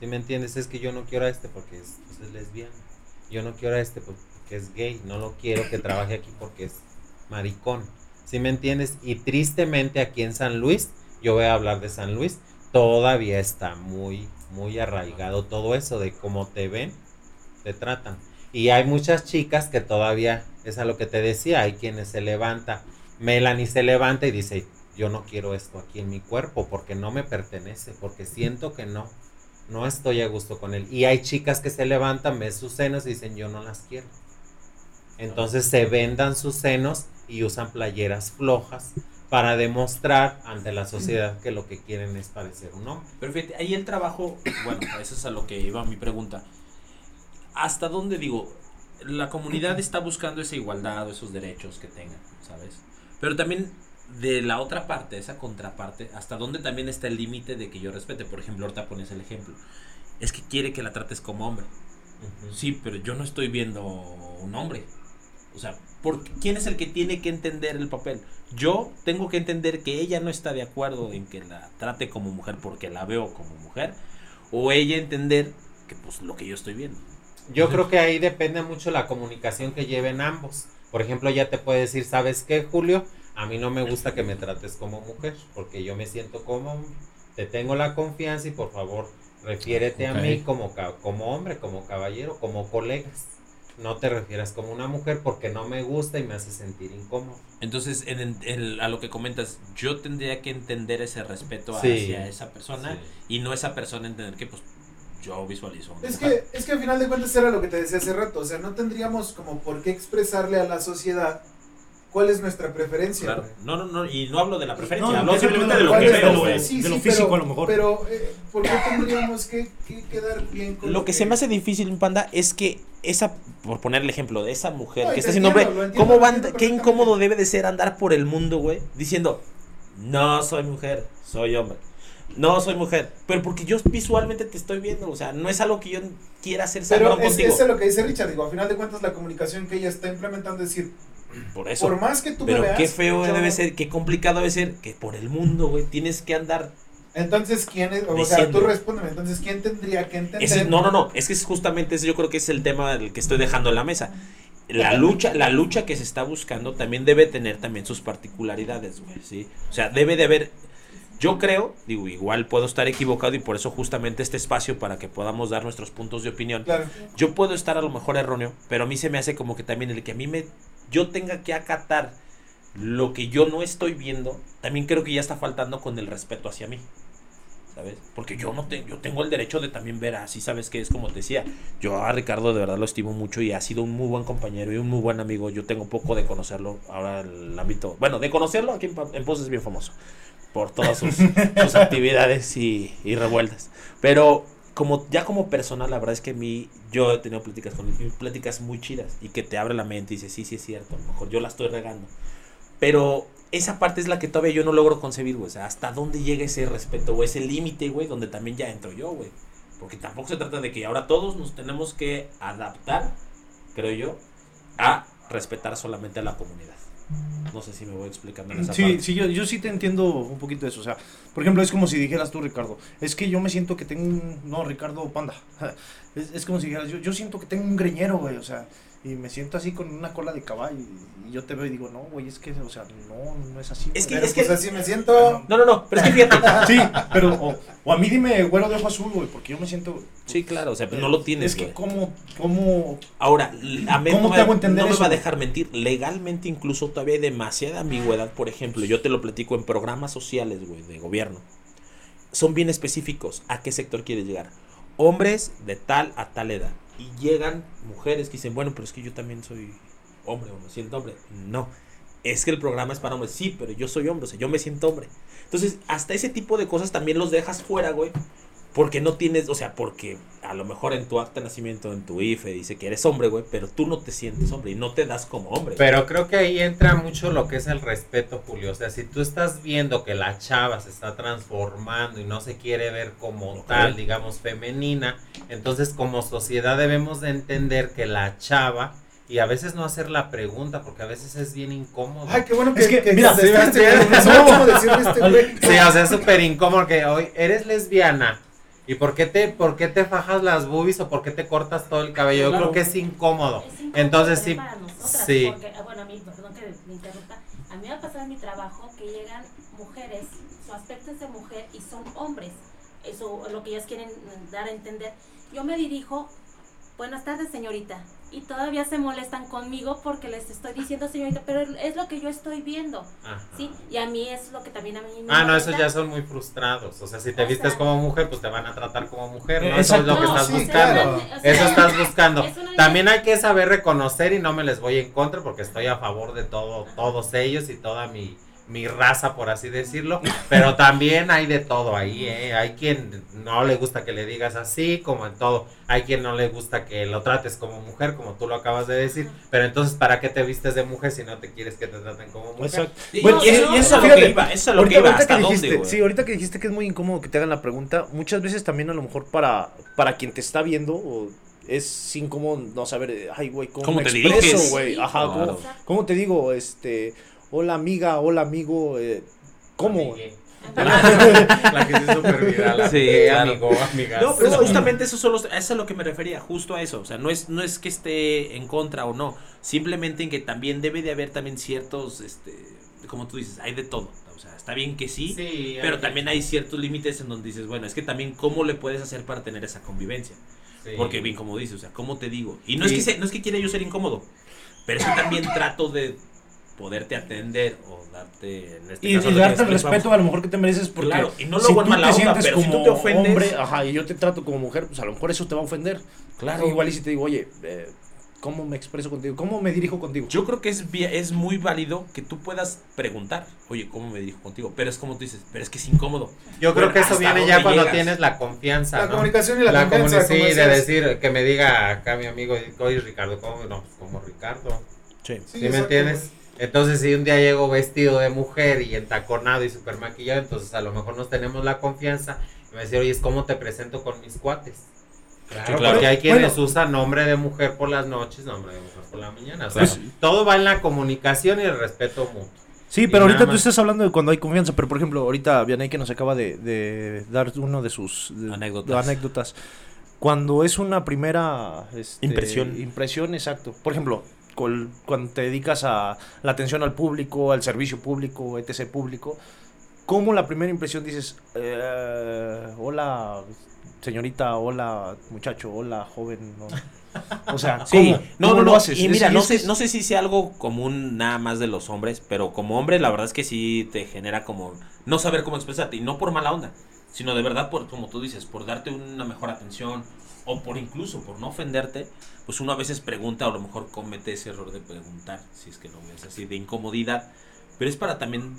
¿Sí me entiendes? Es que yo no quiero a este porque es, pues, lesbiana. Yo no quiero a este porque es gay. No lo quiero que trabaje aquí porque es maricón. ¿Sí me entiendes? Y tristemente aquí en San Luis, yo voy a hablar de San Luis, todavía está muy, muy arraigado todo eso de cómo te ven, te tratan. Y hay muchas chicas que todavía, es a lo que te decía, hay quienes se levanta, Melanie se levanta y dice, yo no quiero esto aquí en mi cuerpo porque no me pertenece, porque siento que no, no estoy a gusto con él. Y hay chicas que se levantan, ven sus senos y dicen, yo no las quiero. Entonces se vendan sus senos y usan playeras flojas para demostrar ante la sociedad que lo que quieren es parecer un hombre. Pero fíjate, ahí el trabajo, bueno, eso es a lo que iba mi pregunta. ¿Hasta dónde digo? La comunidad está buscando esa igualdad o esos derechos que tengan, ¿sabes? Pero también de la otra parte, esa contraparte, hasta dónde también está el límite de que yo respete. Por ejemplo, ahorita pones el ejemplo. Es que quiere que la trates como hombre. Sí, pero yo no estoy viendo un hombre. O sea, ¿por ¿quién es el que tiene que entender el papel? Yo tengo que entender que ella no está de acuerdo en que la trate como mujer porque la veo como mujer. O ella entender que pues lo que yo estoy viendo. Yo creo que ahí depende mucho la comunicación que lleven ambos. Por ejemplo, ella te puede decir, ¿sabes qué, Julio? A mí no me gusta que me trates como mujer, porque yo me siento como Te tengo la confianza y por favor, refiérete a mí como, como hombre, como caballero, como colegas. No te refieras como una mujer porque no me gusta y me hace sentir incómodo. Entonces, en, a lo que comentas, yo tendría que entender ese respeto hacia esa persona y no esa persona entender que pues yo visualizo. Es que, es que al final de cuentas era lo que te decía hace rato, o sea, no tendríamos como por qué expresarle a la sociedad cuál es nuestra preferencia. Claro. No, no, no, y no hablo de la preferencia, hablo simplemente de lo que veo, güey. de lo físico a lo mejor. Pero, eh, ¿por qué tendríamos que, quedar bien con lo, que, se me hace difícil, Panda, es que esa, por poner el ejemplo de esa mujer que está haciendo hombre, ¿cómo van, qué incómodo debe de ser andar por el mundo, güey, diciendo, no soy mujer, soy hombre. No, soy mujer. Pero porque yo visualmente te estoy viendo. O sea, no es algo que yo quiera hacer Pero es, es lo que dice Richard. Digo, a final de cuentas, la comunicación que ella está implementando es decir, por eso. Por más que tú Pero me veas, qué feo debe ser, qué complicado debe ser que por el mundo, güey, tienes que andar. Entonces, ¿quién es? O sea, tú respóndeme. Entonces, ¿quién tendría que entender? no, no, no. Es que es justamente ese, yo creo que es el tema del que estoy dejando en la mesa. La lucha, la lucha que se está buscando también debe tener también sus particularidades, güey, ¿sí? O sea, debe de haber yo creo, digo, igual puedo estar equivocado y por eso justamente este espacio para que podamos dar nuestros puntos de opinión. Yo puedo estar a lo mejor erróneo, pero a mí se me hace como que también el que a mí me yo tenga que acatar lo que yo no estoy viendo, también creo que ya está faltando con el respeto hacia mí. ¿Sabes? Porque yo no tengo, yo tengo el derecho de también ver así, ¿sabes qué? Es como te decía, yo a Ricardo de verdad lo estimo mucho y ha sido un muy buen compañero y un muy buen amigo. Yo tengo poco de conocerlo ahora en el ámbito, bueno, de conocerlo aquí en, en es bien famoso por todas sus, actividades y, y, revueltas. Pero como ya como persona, la verdad es que a mí, yo he tenido pláticas con pláticas muy chidas y que te abre la mente y dices, sí, sí es cierto, a lo mejor yo la estoy regando. Pero esa parte es la que todavía yo no logro concebir, güey. O sea, hasta dónde llega ese respeto o ese límite, güey, donde también ya entro yo, güey. Porque tampoco se trata de que ahora todos nos tenemos que adaptar, creo yo, a respetar solamente a la comunidad. No sé si me voy explicando en esa sí, Sí, yo, yo sí te entiendo un poquito de eso. O sea, por ejemplo, es como si dijeras tú, Ricardo, es que yo me siento que tengo un... No, Ricardo Panda. Es, es como si dijeras, yo, yo siento que tengo un greñero, güey. O sea, y me siento así con una cola de caballo y, yo te veo y digo, no, güey, es que, o sea, no, no es así. Es que, es pues que así me siento. No, no, no, pero es que fíjate. sí, pero, o, o, a mí dime güero de ojo azul, güey, porque yo me siento. Sí, claro, o sea, pero no lo tienes. Es que, ¿cómo, cómo. Ahora, a mí ¿cómo te hago entender no me va a dejar mentir. Legalmente, incluso todavía hay demasiada ambigüedad. Por ejemplo, yo te lo platico en programas sociales, güey, de gobierno. Son bien específicos. ¿A qué sector quieres llegar? Hombres de tal a tal edad y llegan mujeres que dicen, bueno, pero es que yo también soy hombre o me siento hombre. No, es que el programa es para hombres. Sí, pero yo soy hombre, o sea, yo me siento hombre. Entonces, hasta ese tipo de cosas también los dejas fuera, güey, porque no tienes, o sea, porque a lo mejor en tu acta de nacimiento, en tu IFE, dice que eres hombre, güey, pero tú no te sientes hombre y no te das como hombre. Pero creo que ahí entra mucho lo que es el respeto, Julio. O sea, si tú estás viendo que la chava se está transformando y no se quiere ver como tal, digamos, femenina, entonces como sociedad debemos de entender que la chava y a veces no hacer la pregunta porque a veces es bien incómodo. Ay, qué bueno que, es que, mira, se este, Sí, o sea, es súper incómodo que hoy eres lesbiana ¿Y por qué te, por qué te fajas las boobies o por qué te cortas todo el cabello? Yo creo que es incómodo. Entonces sí. Para nosotras, sí. Porque, ah, bueno, a mí, perdón que me interrumpa, a mí me ha pasado en mi trabajo que llegan mujeres, su aspecto es de mujer y son hombres. Eso es lo que ellas quieren dar a entender. Yo me dirijo buenas tardes señorita. Y todavía se molestan conmigo porque les estoy diciendo señorita, pero es lo que yo estoy viendo. ¿Sí? Y a mí es lo que también a mí me Ah, no, esos ya son muy frustrados. O sea, si te vistes como mujer, pues te van a tratar como mujer. ¿no? Eso es lo que estás buscando. Eso estás buscando. También hay que saber reconocer y no me les voy en contra porque estoy a favor de todo, todos ellos y toda mi mi raza, por así decirlo, pero también hay de todo ahí, ¿eh? hay quien no le gusta que le digas así, como en todo, hay quien no le gusta que lo trates como mujer, como tú lo acabas de decir, pero entonces, ¿para qué te vistes de mujer si no te quieres que te traten como mujer? bueno, y, eso, es lo que iba, eso es lo que iba, ¿hasta dijiste, Sí, ahorita que dijiste que es muy incómodo que te hagan la pregunta, muchas veces también a lo mejor para, para quien te está viendo, es incómodo no saber, ay, güey, ¿cómo, ¿Cómo me te expreso, güey? Ajá, ¿cómo, ¿cómo, te digo? Este, hola amiga, hola amigo, eh, ¿cómo? la que se super viral, sí, amigo, amiga. No, pero justamente eso, solo, eso es a lo que me refería, justo a eso. O sea, no es, no es que esté en contra o no, simplemente en que también debe de haber también ciertos, este, como tú dices, hay de todo. O sea, está bien que sí, pero también hay ciertos límites en donde dices, bueno, es que también cómo le puedes hacer para tener esa convivencia. Porque bien como dices, o sea, ¿cómo te digo? Y no, es que no es que quiera yo ser incómodo, pero es que también trato de poderte atender o darte en este y, caso, y darte el respeto a lo mejor que te mereces porque claro, y no lo si tú te sientes pero como si tú te ofendes, hombre ajá y yo te trato como mujer pues a lo mejor eso te va a ofender claro igual y si te digo oye eh, ¿Cómo me expreso contigo? ¿Cómo me dirijo contigo? Yo creo que es, es muy válido que tú puedas preguntar, oye, ¿cómo me dirijo contigo? Pero es como tú dices, pero es que es incómodo. Yo creo que eso viene ya cuando tienes la confianza. La comunicación y la, confianza. Sí, de decir, que me diga acá mi amigo, oye, Ricardo, ¿cómo? No, pues como Ricardo. Sí. ¿Sí, me entiendes? Entonces, si un día llego vestido de mujer y entaconado y super maquillado, entonces a lo mejor nos tenemos la confianza y me dice, oye, ¿cómo te presento con mis cuates? Claro, porque hay quienes usan nombre de mujer por las noches, nombre de mujer por la mañana. O sea, pues todo va en la comunicación y el respeto mutuo. Sí, pero ahorita tú estás hablando de cuando hay confianza, pero por ejemplo, ahorita Vianey que nos acaba de, dar uno de sus anécdotas. anécdotas. Cuando es una primera este, impresión. Impresión, exacto. Por ejemplo, cuando te dedicas a la atención al público, al servicio público, etc. público, ¿cómo la primera impresión dices, eh, hola señorita, hola muchacho, hola joven? O sea, sí, no, no, lo haces? Y mira, no sé, no sé si sea algo común nada más de los hombres, pero como hombre la verdad es que sí te genera como no saber cómo expresarte y no por mala onda, sino de verdad por como tú dices, por darte una mejor atención o por incluso por no ofenderte, pues uno a veces pregunta o a lo mejor comete ese error de preguntar, si es que lo ves así, de incomodidad, pero es para también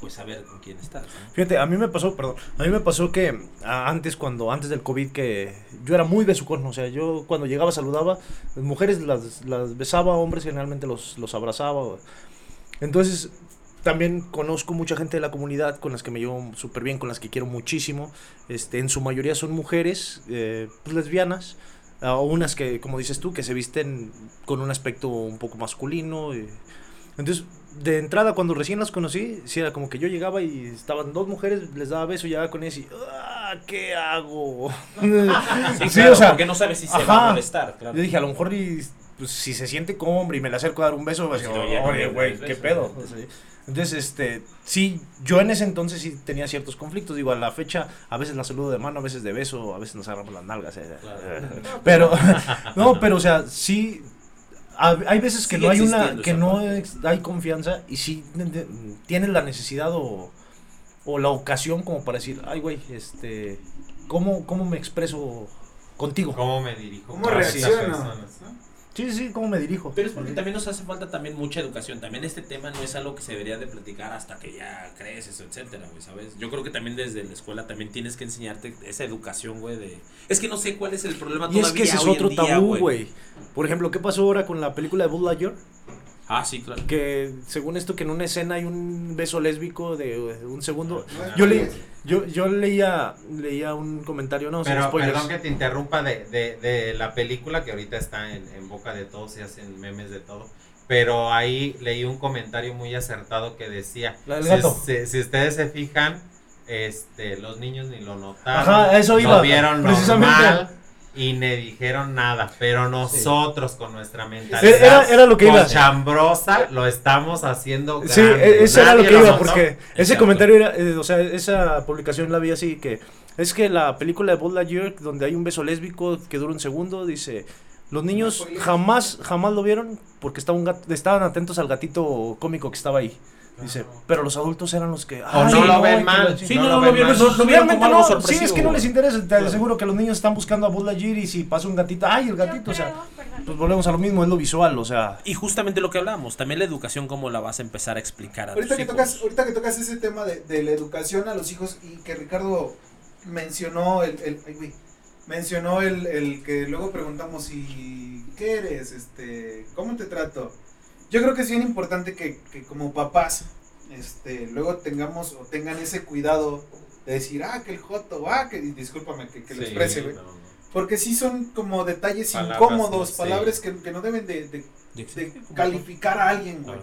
pues saber con quién estás. Fíjate, a mí me pasó, perdón, a mí me pasó que antes cuando antes del COVID que yo era muy besucón, o sea, yo cuando llegaba saludaba, mujeres las, las besaba, hombres generalmente los, los abrazaba. Entonces, también conozco mucha gente de la comunidad con las que me llevo súper bien, con las que quiero muchísimo. Este, en su mayoría son mujeres eh, pues, lesbianas, o unas que, como dices tú, que se visten con un aspecto un poco masculino. entonces, de entrada, cuando recién las conocí, sí era como que yo llegaba y estaban dos mujeres, les daba beso, y llegaba con ellas y, ah, ¿qué hago? sí, o sea, porque no sabes si se va a molestar, claro. Yo dije, a lo mejor pues, si se siente como hombre y me le acerco a dar un beso, pues, oye, güey, ¿qué pedo? Entonces, este, sí, yo en ese entonces sí tenía ciertos conflictos. Digo, a la fecha, a veces la saludo de mano, a veces de beso, a veces nos agarramos las nalgas. Eh. Pero, no, pero, o sea, sí, hay veces que no hay una, que no hay confianza y sí tienes la necesidad o, o, la ocasión como para decir, ay, güey, este, ¿cómo, ¿cómo me expreso contigo? ¿Cómo me dirijo? ¿Cómo reacciono? Sí, sí, ¿cómo me dirijo? Pero es porque también nos hace falta también mucha educación. También este tema no es algo que se debería de platicar hasta que ya creces, etcétera, güey, ¿sabes? Yo creo que también desde la escuela también tienes que enseñarte esa educación, güey, de... Es que no sé cuál es el problema y todavía es que ese es otro tabú, güey. Por ejemplo, ¿qué pasó ahora con la película de Buzz Lightyear? Ah, sí, claro. Que según esto que en una escena hay un beso lésbico de un segundo. Yo leí, yo, yo leía, leía un comentario, no, Pero perdón que te interrumpa de, de, de, la película que ahorita está en, en boca de todos y hacen memes de todo. Pero ahí leí un comentario muy acertado que decía, si, si, ustedes se fijan, este, los niños ni lo notaron, Ajá, eso iba, lo vieron normal y ni dijeron nada, pero nosotros con nuestra mentalidad era, lo que iba. chambrosa lo estamos haciendo grande. Sí, e-, eso era lo que iba, porque ese comentario era, eh, o sea, esa publicación la vi así que es que la película de Buzz Lightyear donde hay un beso lésbico que dura un segundo dice Los niños jamás, jamás lo vieron porque estaban atentos al gatito cómico que estaba ahí. Dice, pero los adultos eran los que. O no lo ven mal. Sí, no, lo vieron. No. Sí, es que no les interesa. Te aseguro que los niños están buscando a Buzz Lightyear y si pasa un gatito, ¡ay, el gatito! o sea, pues volvemos a lo mismo, es lo visual, o sea. Y justamente lo que hablábamos, también la educación, cómo la vas a empezar a explicar a ahorita que Tocas, ahorita que tocas ese tema de, de, la educación a los hijos y que Ricardo mencionó el. el ay, mencionó el, el que luego preguntamos si. ¿Qué eres? Este, ¿Cómo te trato? Yo creo que es bien importante que, que como papás, este, luego tengamos o tengan ese cuidado de decir, ah, que el joto, ah, que, discúlpame que, que lo exprese, güey. Porque sí son como detalles incómodos, palabras que, que, no deben de, de, calificar a alguien, güey.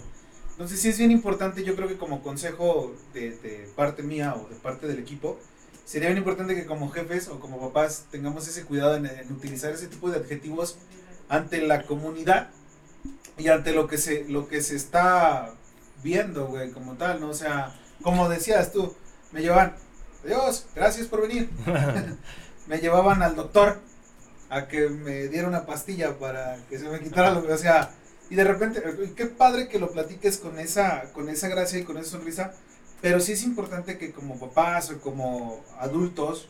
Entonces sí es bien importante, yo creo que como consejo de, de, parte mía o de parte del equipo, sería bien importante que como jefes o como papás tengamos ese cuidado en utilizar ese tipo de adjetivos ante la comunidad y ante lo que se, lo que se está viendo, güey, como tal, ¿no? O sea, como decías tú, me llevan, Dios, gracias por venir. me llevaban al doctor a que me diera una pastilla para que se me quitara lo que, o sea, y de repente, qué padre que lo platiques con esa, con esa gracia y con esa sonrisa, pero sí es importante que como papás o como adultos,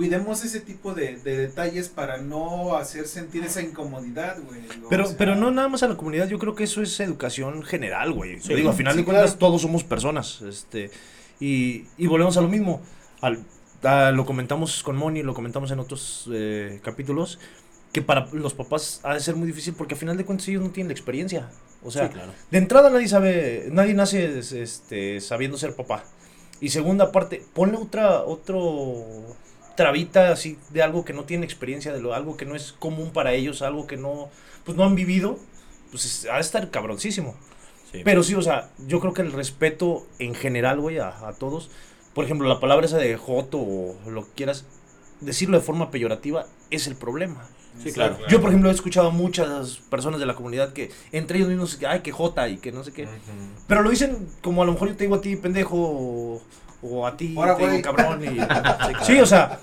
cuidemos ese tipo de, detalles para no hacer sentir esa incomodidad, güey. Pero, pero no nada más a la comunidad, yo creo que eso es educación general, güey. digo, al final de cuentas todos somos personas, este, y, y volvemos a lo mismo. Al, lo comentamos con Moni, lo comentamos en otros eh, capítulos, que para los papás ha de ser muy difícil porque al final de cuentas ellos no tienen la experiencia. O sea, de entrada nadie sabe, nadie nace este, sabiendo ser papá. Y segunda parte, ponle otra, otro trabita así de algo que no tiene experiencia, de lo, algo que no es común para ellos, algo que no, pues no han vivido, pues ha de estar cabroncísimo. Pero sí, o sea, yo creo que el respeto en general, güey, a, a, todos, por ejemplo, la palabra esa de joto o lo que quieras, decirlo de forma peyorativa es el problema. Sí, claro. Yo, por ejemplo, he escuchado a muchas personas de la comunidad que entre ellos mismos, ay, que jota y que no sé qué. Pero lo dicen como a lo mejor yo te digo a ti, pendejo, o, a ti, te digo, cabrón. Y, sí, o sea,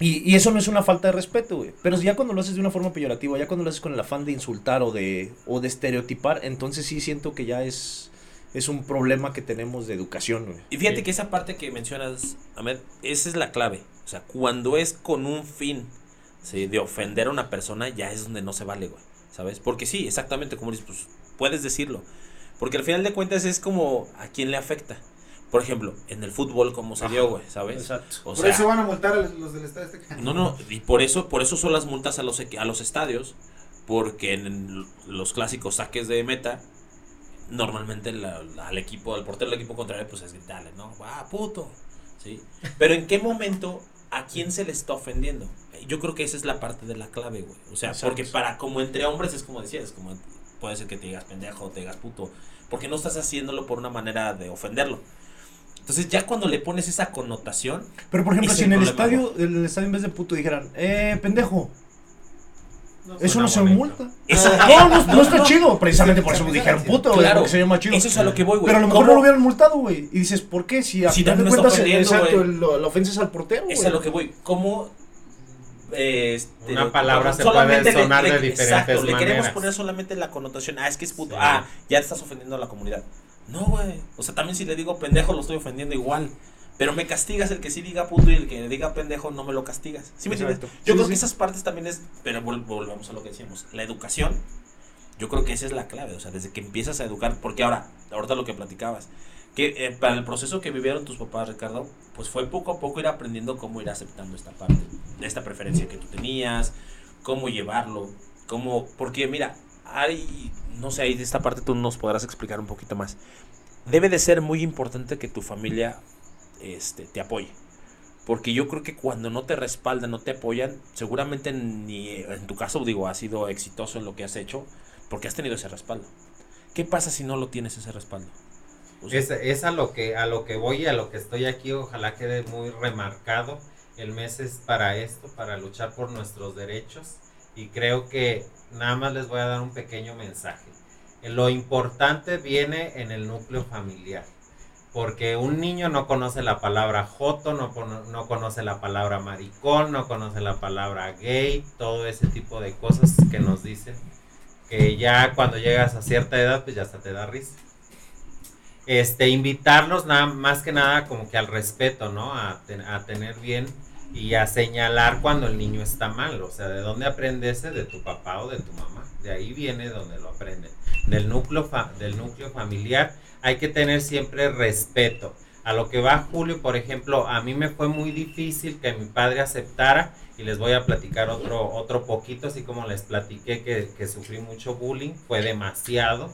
y, eso no es una falta de respeto, güey. Pero ya cuando lo haces de una forma peyorativa, ya cuando lo haces con el afán de insultar o de, o de estereotipar, entonces sí siento que ya es, es un problema que tenemos de educación, güey. Y fíjate que esa parte que mencionas, Ahmed, esa es la clave. O sea, cuando es con un fin de ofender a una persona, ya es donde no se vale, güey. ¿Sabes? Porque sí, exactamente como dices, pues puedes decirlo. Porque al final de cuentas es como a quién le afecta por ejemplo, en el fútbol como se dio, güey, ¿sabes? Exacto. por eso van a multar a los del estadio este No, no, y por eso, por eso son las multas a los, a los estadios, porque en los clásicos saques de meta, normalmente al equipo, al portero del equipo contrario, pues es gritarle, ¿no? ¡Ah, puto! ¿Sí? Pero ¿en qué momento a quién se le está ofendiendo? Yo creo que esa es la parte de la clave, güey. O sea, porque para como entre hombres es como decías, como puede ser que te digas pendejo, te digas puto, porque no estás haciéndolo por una manera de ofenderlo. Entonces ya cuando le pones esa connotación... Pero por ejemplo, si en el estadio, en el estadio en vez de puto dijeran, eh, pendejo. eso no se multa. Eso, no, no, no, está chido. Precisamente por eso dijeron puto, claro, porque se llama chido. Eso es a lo que voy, güey. Pero a lo mejor no lo hubieran multado, güey. Y dices, ¿por qué? Si a si final de cuentas, exacto, la ofensa es al portero, Es a lo que voy. ¿Cómo este, una palabra se puede sonar de diferentes exacto, maneras. Le queremos poner solamente la connotación, ah, es que es puto, ah, ya estás ofendiendo a la comunidad. No, güey. O sea, también si le digo pendejo lo estoy ofendiendo igual. Pero me castigas el que sí diga puto y el que diga pendejo no me lo castigas. ¿Sí me entiendes? Yo creo que esas partes también es. Pero volvemos a lo que decíamos. La educación. Yo creo que esa es la clave. O sea, desde que empiezas a educar. Porque ahora, ahorita lo que platicabas. Que eh, para el proceso que vivieron tus papás, Ricardo, pues fue poco a poco ir aprendiendo cómo ir aceptando esta parte. Esta preferencia que tú tenías. Cómo llevarlo. Cómo. Porque mira, hay, no sé, ahí de esta parte tú nos podrás explicar un poquito más. Debe de ser muy importante que tu familia este, te apoye. Porque yo creo que cuando no te respaldan, no te apoyan, seguramente ni en tu caso, digo, has sido exitoso en lo que has hecho, porque has tenido ese respaldo. ¿Qué pasa si no lo tienes ese respaldo? es, es, a lo que a lo que voy a lo que estoy aquí, ojalá quede muy remarcado. El mes es para esto, para luchar por nuestros derechos y creo que nada más les voy a dar un pequeño mensaje. Lo importante viene en el núcleo familiar. Porque un niño no conoce la palabra joto, no, no conoce la palabra maricón, no conoce la palabra gay, todo ese tipo de cosas que nos dicen. Que ya cuando llegas a cierta edad, pues ya se te da risa. Este, invitarlos nada más que nada como que al respeto, ¿no? A, a tener bien y a señalar cuando el niño está mal. O sea, ¿de dónde aprende ese? De tu papá o de tu mamá. De ahí viene donde lo aprende. Del núcleo, del núcleo familiar hay que tener siempre respeto. A lo que va Julio, por ejemplo, a mí me fue muy difícil que mi padre aceptara y les voy a platicar otro, otro poquito, así como les platiqué que, que sufrí mucho bullying, fue demasiado.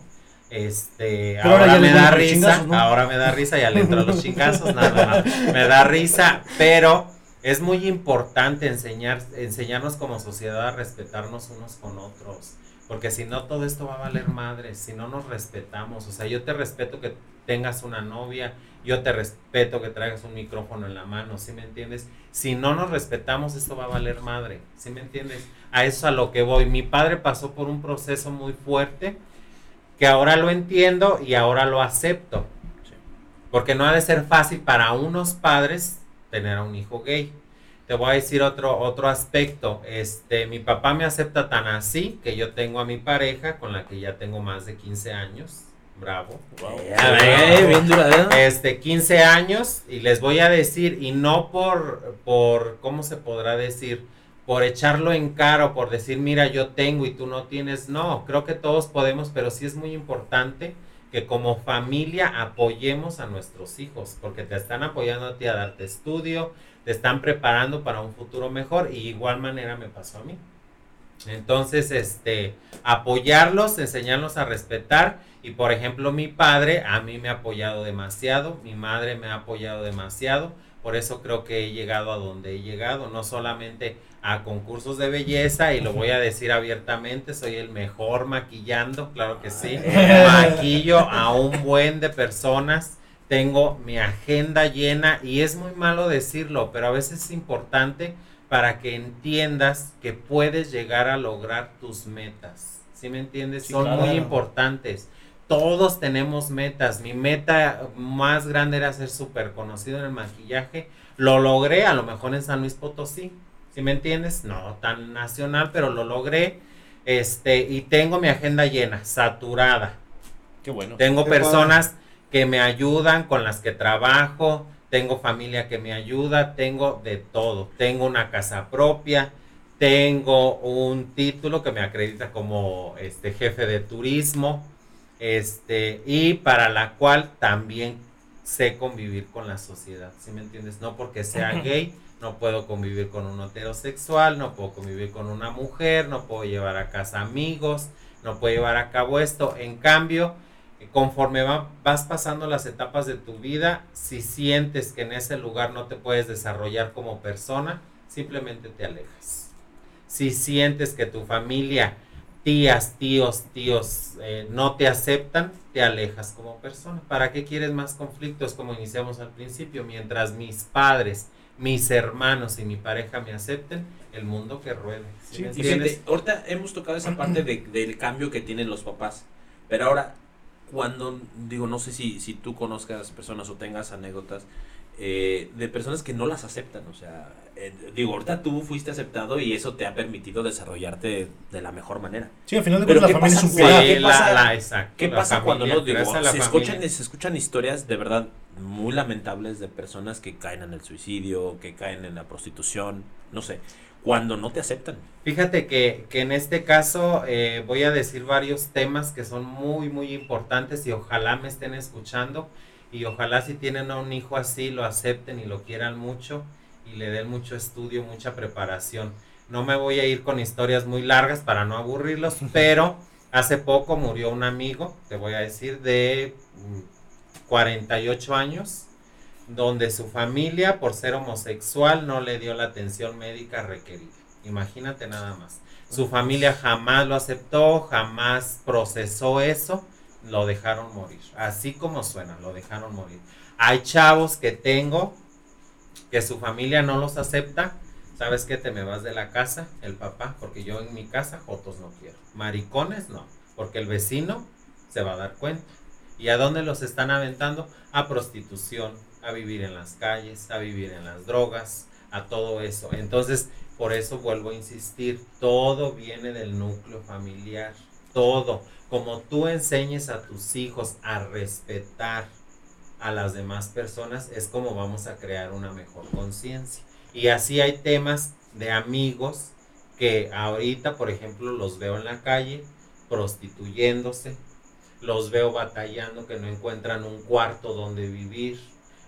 Este, ahora, me da risa, ahora me da risa, ya le entro a los chingazos, nada, me da risa, pero es muy importante enseñar, enseñarnos como sociedad a respetarnos unos con otros. Porque si no, todo esto va a valer madre. Si no nos respetamos. O sea, yo te respeto que tengas una novia. Yo te respeto que traigas un micrófono en la mano. ¿Sí me entiendes? Si no nos respetamos, esto va a valer madre. ¿Sí me entiendes? A eso a lo que voy. Mi padre pasó por un proceso muy fuerte que ahora lo entiendo y ahora lo acepto. Porque no ha de ser fácil para unos padres tener a un hijo gay. Te voy a decir otro, otro aspecto. Este, mi papá me acepta tan así que yo tengo a mi pareja con la que ya tengo más de 15 años. Bravo. Este, 15 años y les voy a decir, y no por, por, ¿cómo se podrá decir? Por echarlo en cara por decir, mira, yo tengo y tú no tienes. No, creo que todos podemos, pero sí es muy importante que como familia apoyemos a nuestros hijos, porque te están apoyando a ti a darte estudio, te están preparando para un futuro mejor y igual manera me pasó a mí. Entonces, este, apoyarlos, enseñarlos a respetar y por ejemplo mi padre a mí me ha apoyado demasiado, mi madre me ha apoyado demasiado, por eso creo que he llegado a donde he llegado, no solamente a concursos de belleza y lo voy a decir abiertamente, soy el mejor maquillando, claro que sí, maquillo a un buen de personas, tengo mi agenda llena y es muy malo decirlo, pero a veces es importante para que entiendas que puedes llegar a lograr tus metas, ¿sí me entiendes? Son muy importantes. Todos tenemos metas. Mi meta más grande era ser súper conocido en el maquillaje. Lo logré, a lo mejor en San Luis Potosí, ¿Sí me entiendes? No tan nacional, pero lo logré. Este, y tengo mi agenda llena, saturada. Qué bueno. Tengo personas que me ayudan, con las que trabajo, tengo familia que me ayuda, tengo de todo. Tengo una casa propia, tengo un título que me acredita como este jefe de turismo, este, y para la cual también sé convivir con la sociedad, ¿sí me entiendes? No porque sea gay, no puedo convivir con un heterosexual, no puedo convivir con una mujer, no puedo llevar a casa amigos, no puedo llevar a cabo esto. En cambio, conforme vas pasando las etapas de tu vida, si sientes que en ese lugar no te puedes desarrollar como persona, simplemente te alejas. Si sientes que tu familia, tías, tíos, tíos, eh, no te aceptan, te alejas como persona. ¿Para qué quieres más conflictos como iniciamos al principio? Mientras mis padres, mis hermanos y mi pareja me acepten, el mundo que ruede. ¿sí sí, ahorita hemos tocado esa parte de, del cambio que tienen los papás, pero ahora, cuando, digo, no sé si, si tú conozcas personas o tengas anécdotas eh, de personas que no las aceptan, o sea, eh, digo, ahorita tú fuiste aceptado y eso te ha permitido desarrollarte de, la mejor manera. Sí, al final de cuentas la familia es un ¿Qué pasa, ¿qué pasa cuando no? Digo, se escuchan, se escuchan historias de verdad muy lamentables de personas que caen en el suicidio, que caen en la prostitución, no sé, cuando no te aceptan. Fíjate que, que en este caso eh, voy a decir varios temas que son muy, muy importantes y ojalá me estén escuchando y ojalá si tienen a un hijo así lo acepten y lo quieran mucho y le den mucho estudio, mucha preparación. No me voy a ir con historias muy largas para no aburrirlos, pero hace poco murió un amigo, te voy a decir, de 48 años, donde su familia, por ser homosexual, no le dio la atención médica requerida. Imagínate nada más. Su familia jamás lo aceptó, jamás procesó eso, lo dejaron morir. Así como suena, lo dejaron morir. Hay chavos que tengo que su familia no los acepta, ¿sabes qué? Te me vas de la casa, el papá, porque yo en mi casa jotos no quiero. Maricones no, porque el vecino se va a dar cuenta. ¿Y a dónde los están aventando? A prostitución, a vivir en las calles, a vivir en las drogas, a todo eso. Entonces, por eso vuelvo a insistir, todo viene del núcleo familiar, todo. Como tú enseñes a tus hijos a respetar a las demás personas, es como vamos a crear una mejor conciencia. Y así hay temas de amigos que ahorita, por ejemplo, los veo en la calle prostituyéndose, los veo batallando que no encuentran un cuarto donde vivir,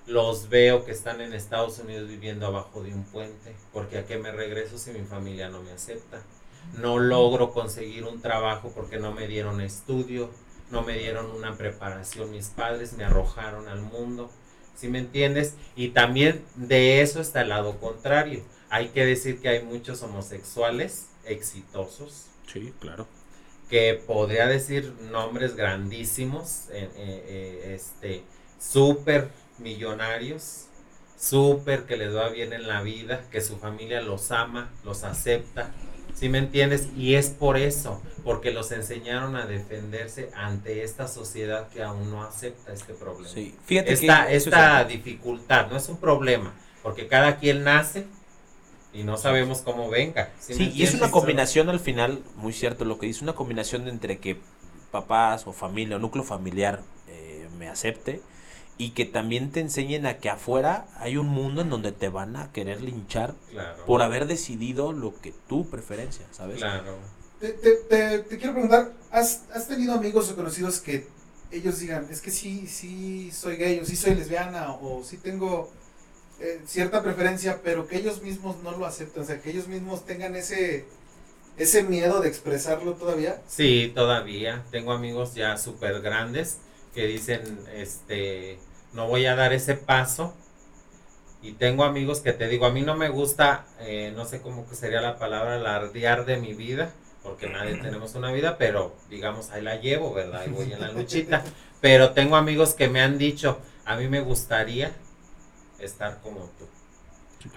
los veo que están en Estados Unidos viviendo abajo de un puente, porque a qué me regreso si mi familia no me acepta. No logro conseguir un trabajo porque no me dieron estudio, no me dieron una preparación mis padres, me arrojaron al mundo. ¿Sí me entiendes? Y también de eso está el lado contrario. Hay que decir que hay muchos homosexuales exitosos. Sí, claro. Que podría decir nombres grandísimos, eh, eh, eh, este, súper millonarios, súper que les va bien en la vida, que su familia los ama, los acepta. ¿Sí me entiendes? Y es por eso, porque los enseñaron a defenderse ante esta sociedad que aún no acepta este problema. Sí, fíjate esta, que esta dificultad no es un problema, porque cada quien nace y no sabemos cómo venga. ¿sí, y es una combinación al final, muy cierto lo que dice, una combinación entre que papás o familia o núcleo familiar eh, me acepte y que también te enseñen a que afuera hay un mundo en donde te van a querer linchar por haber decidido lo que tu preferencia, ¿sabes? Claro. Te, te, te, quiero preguntar, ¿has, ¿has, tenido amigos o conocidos que ellos digan, es que sí, sí soy gay o sí soy lesbiana o sí tengo eh, cierta preferencia, pero que ellos mismos no lo acepten, o sea, que ellos mismos tengan ese, ese miedo de expresarlo todavía? Sí, todavía. Tengo amigos ya súper grandes que dicen, este, no voy a dar ese paso. Y tengo amigos que te digo, a mí no me gusta, eh, no sé cómo que sería la palabra, alardear de mi vida, porque nadie tenemos una vida, pero digamos, ahí la llevo, ¿verdad? Ahí voy en la luchita. Pero tengo amigos que me han dicho, a mí me gustaría estar como tú.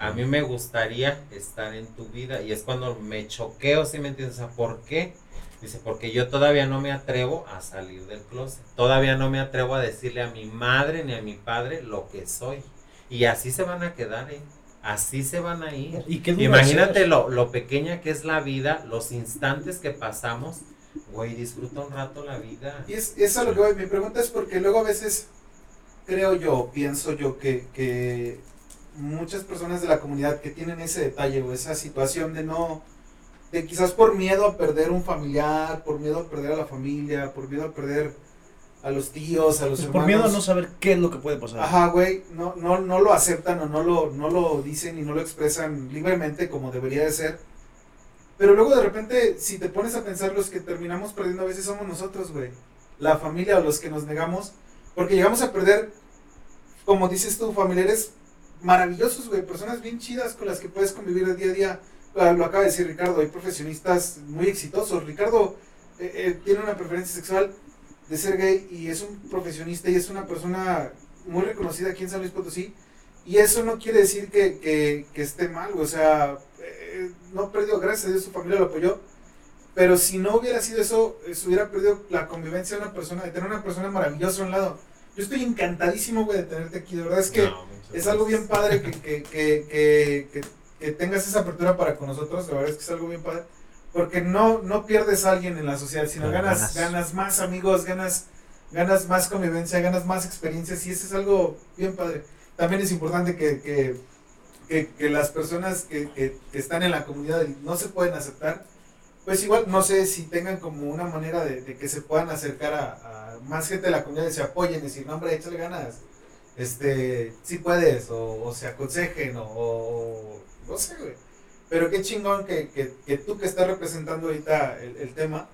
A mí me gustaría estar en tu vida. Y es cuando me choqueo, si me entiendes? ¿por qué? Dice, porque yo todavía no me atrevo a salir del closet. Todavía no me atrevo a decirle a mi madre ni a mi padre lo que soy. Y así se van a quedar, ¿eh? Así se van a ir. ¿Y Imagínate lo, lo, pequeña que es la vida, los instantes que pasamos. Güey, disfruta un rato la vida. Y es, es a lo que voy. Mi pregunta es porque luego a veces creo yo, pienso yo que, que muchas personas de la comunidad que tienen ese detalle o esa situación de no de quizás por miedo a perder un familiar, por miedo a perder a la familia, por miedo a perder a los tíos, a los pues hermanos. Por miedo a no saber qué es lo que puede pasar. Ajá, güey, no, no, no lo aceptan o no lo, no lo dicen y no lo expresan libremente como debería de ser. Pero luego de repente, si te pones a pensar, los que terminamos perdiendo a veces somos nosotros, güey. La familia o los que nos negamos. Porque llegamos a perder, como dices tú, familiares maravillosos, güey. Personas bien chidas con las que puedes convivir de día a día lo acaba de decir Ricardo, hay profesionistas muy exitosos. Ricardo eh, eh, tiene una preferencia sexual de ser gay y es un profesionista y es una persona muy reconocida aquí en San Luis Potosí. Y eso no quiere decir que, que, esté mal, o sea, eh, no perdió, gracias a Dios su familia lo apoyó. Pero si no hubiera sido eso, se hubiera perdido la convivencia de una persona, de tener una persona maravillosa a un lado. Yo estoy encantadísimo, güey, de tenerte aquí. De verdad es que es algo bien padre que, que, que, que, tengas esa apertura para con nosotros, la verdad es que es algo bien padre, porque no, no pierdes a alguien en la sociedad, sino ganas, ganas, más amigos, ganas, ganas más convivencia, ganas más experiencias y eso es algo bien padre. También es importante que, que, que, las personas que, que, están en la comunidad no se pueden aceptar, pues igual no sé si tengan como una manera de, que se puedan acercar a, más gente de la comunidad y se apoyen decir, no hombre, échale ganas, este, si puedes, o, se aconsejen, o no sé, güey. Pero qué chingón que, que, que, tú que estás representando ahorita el, el tema,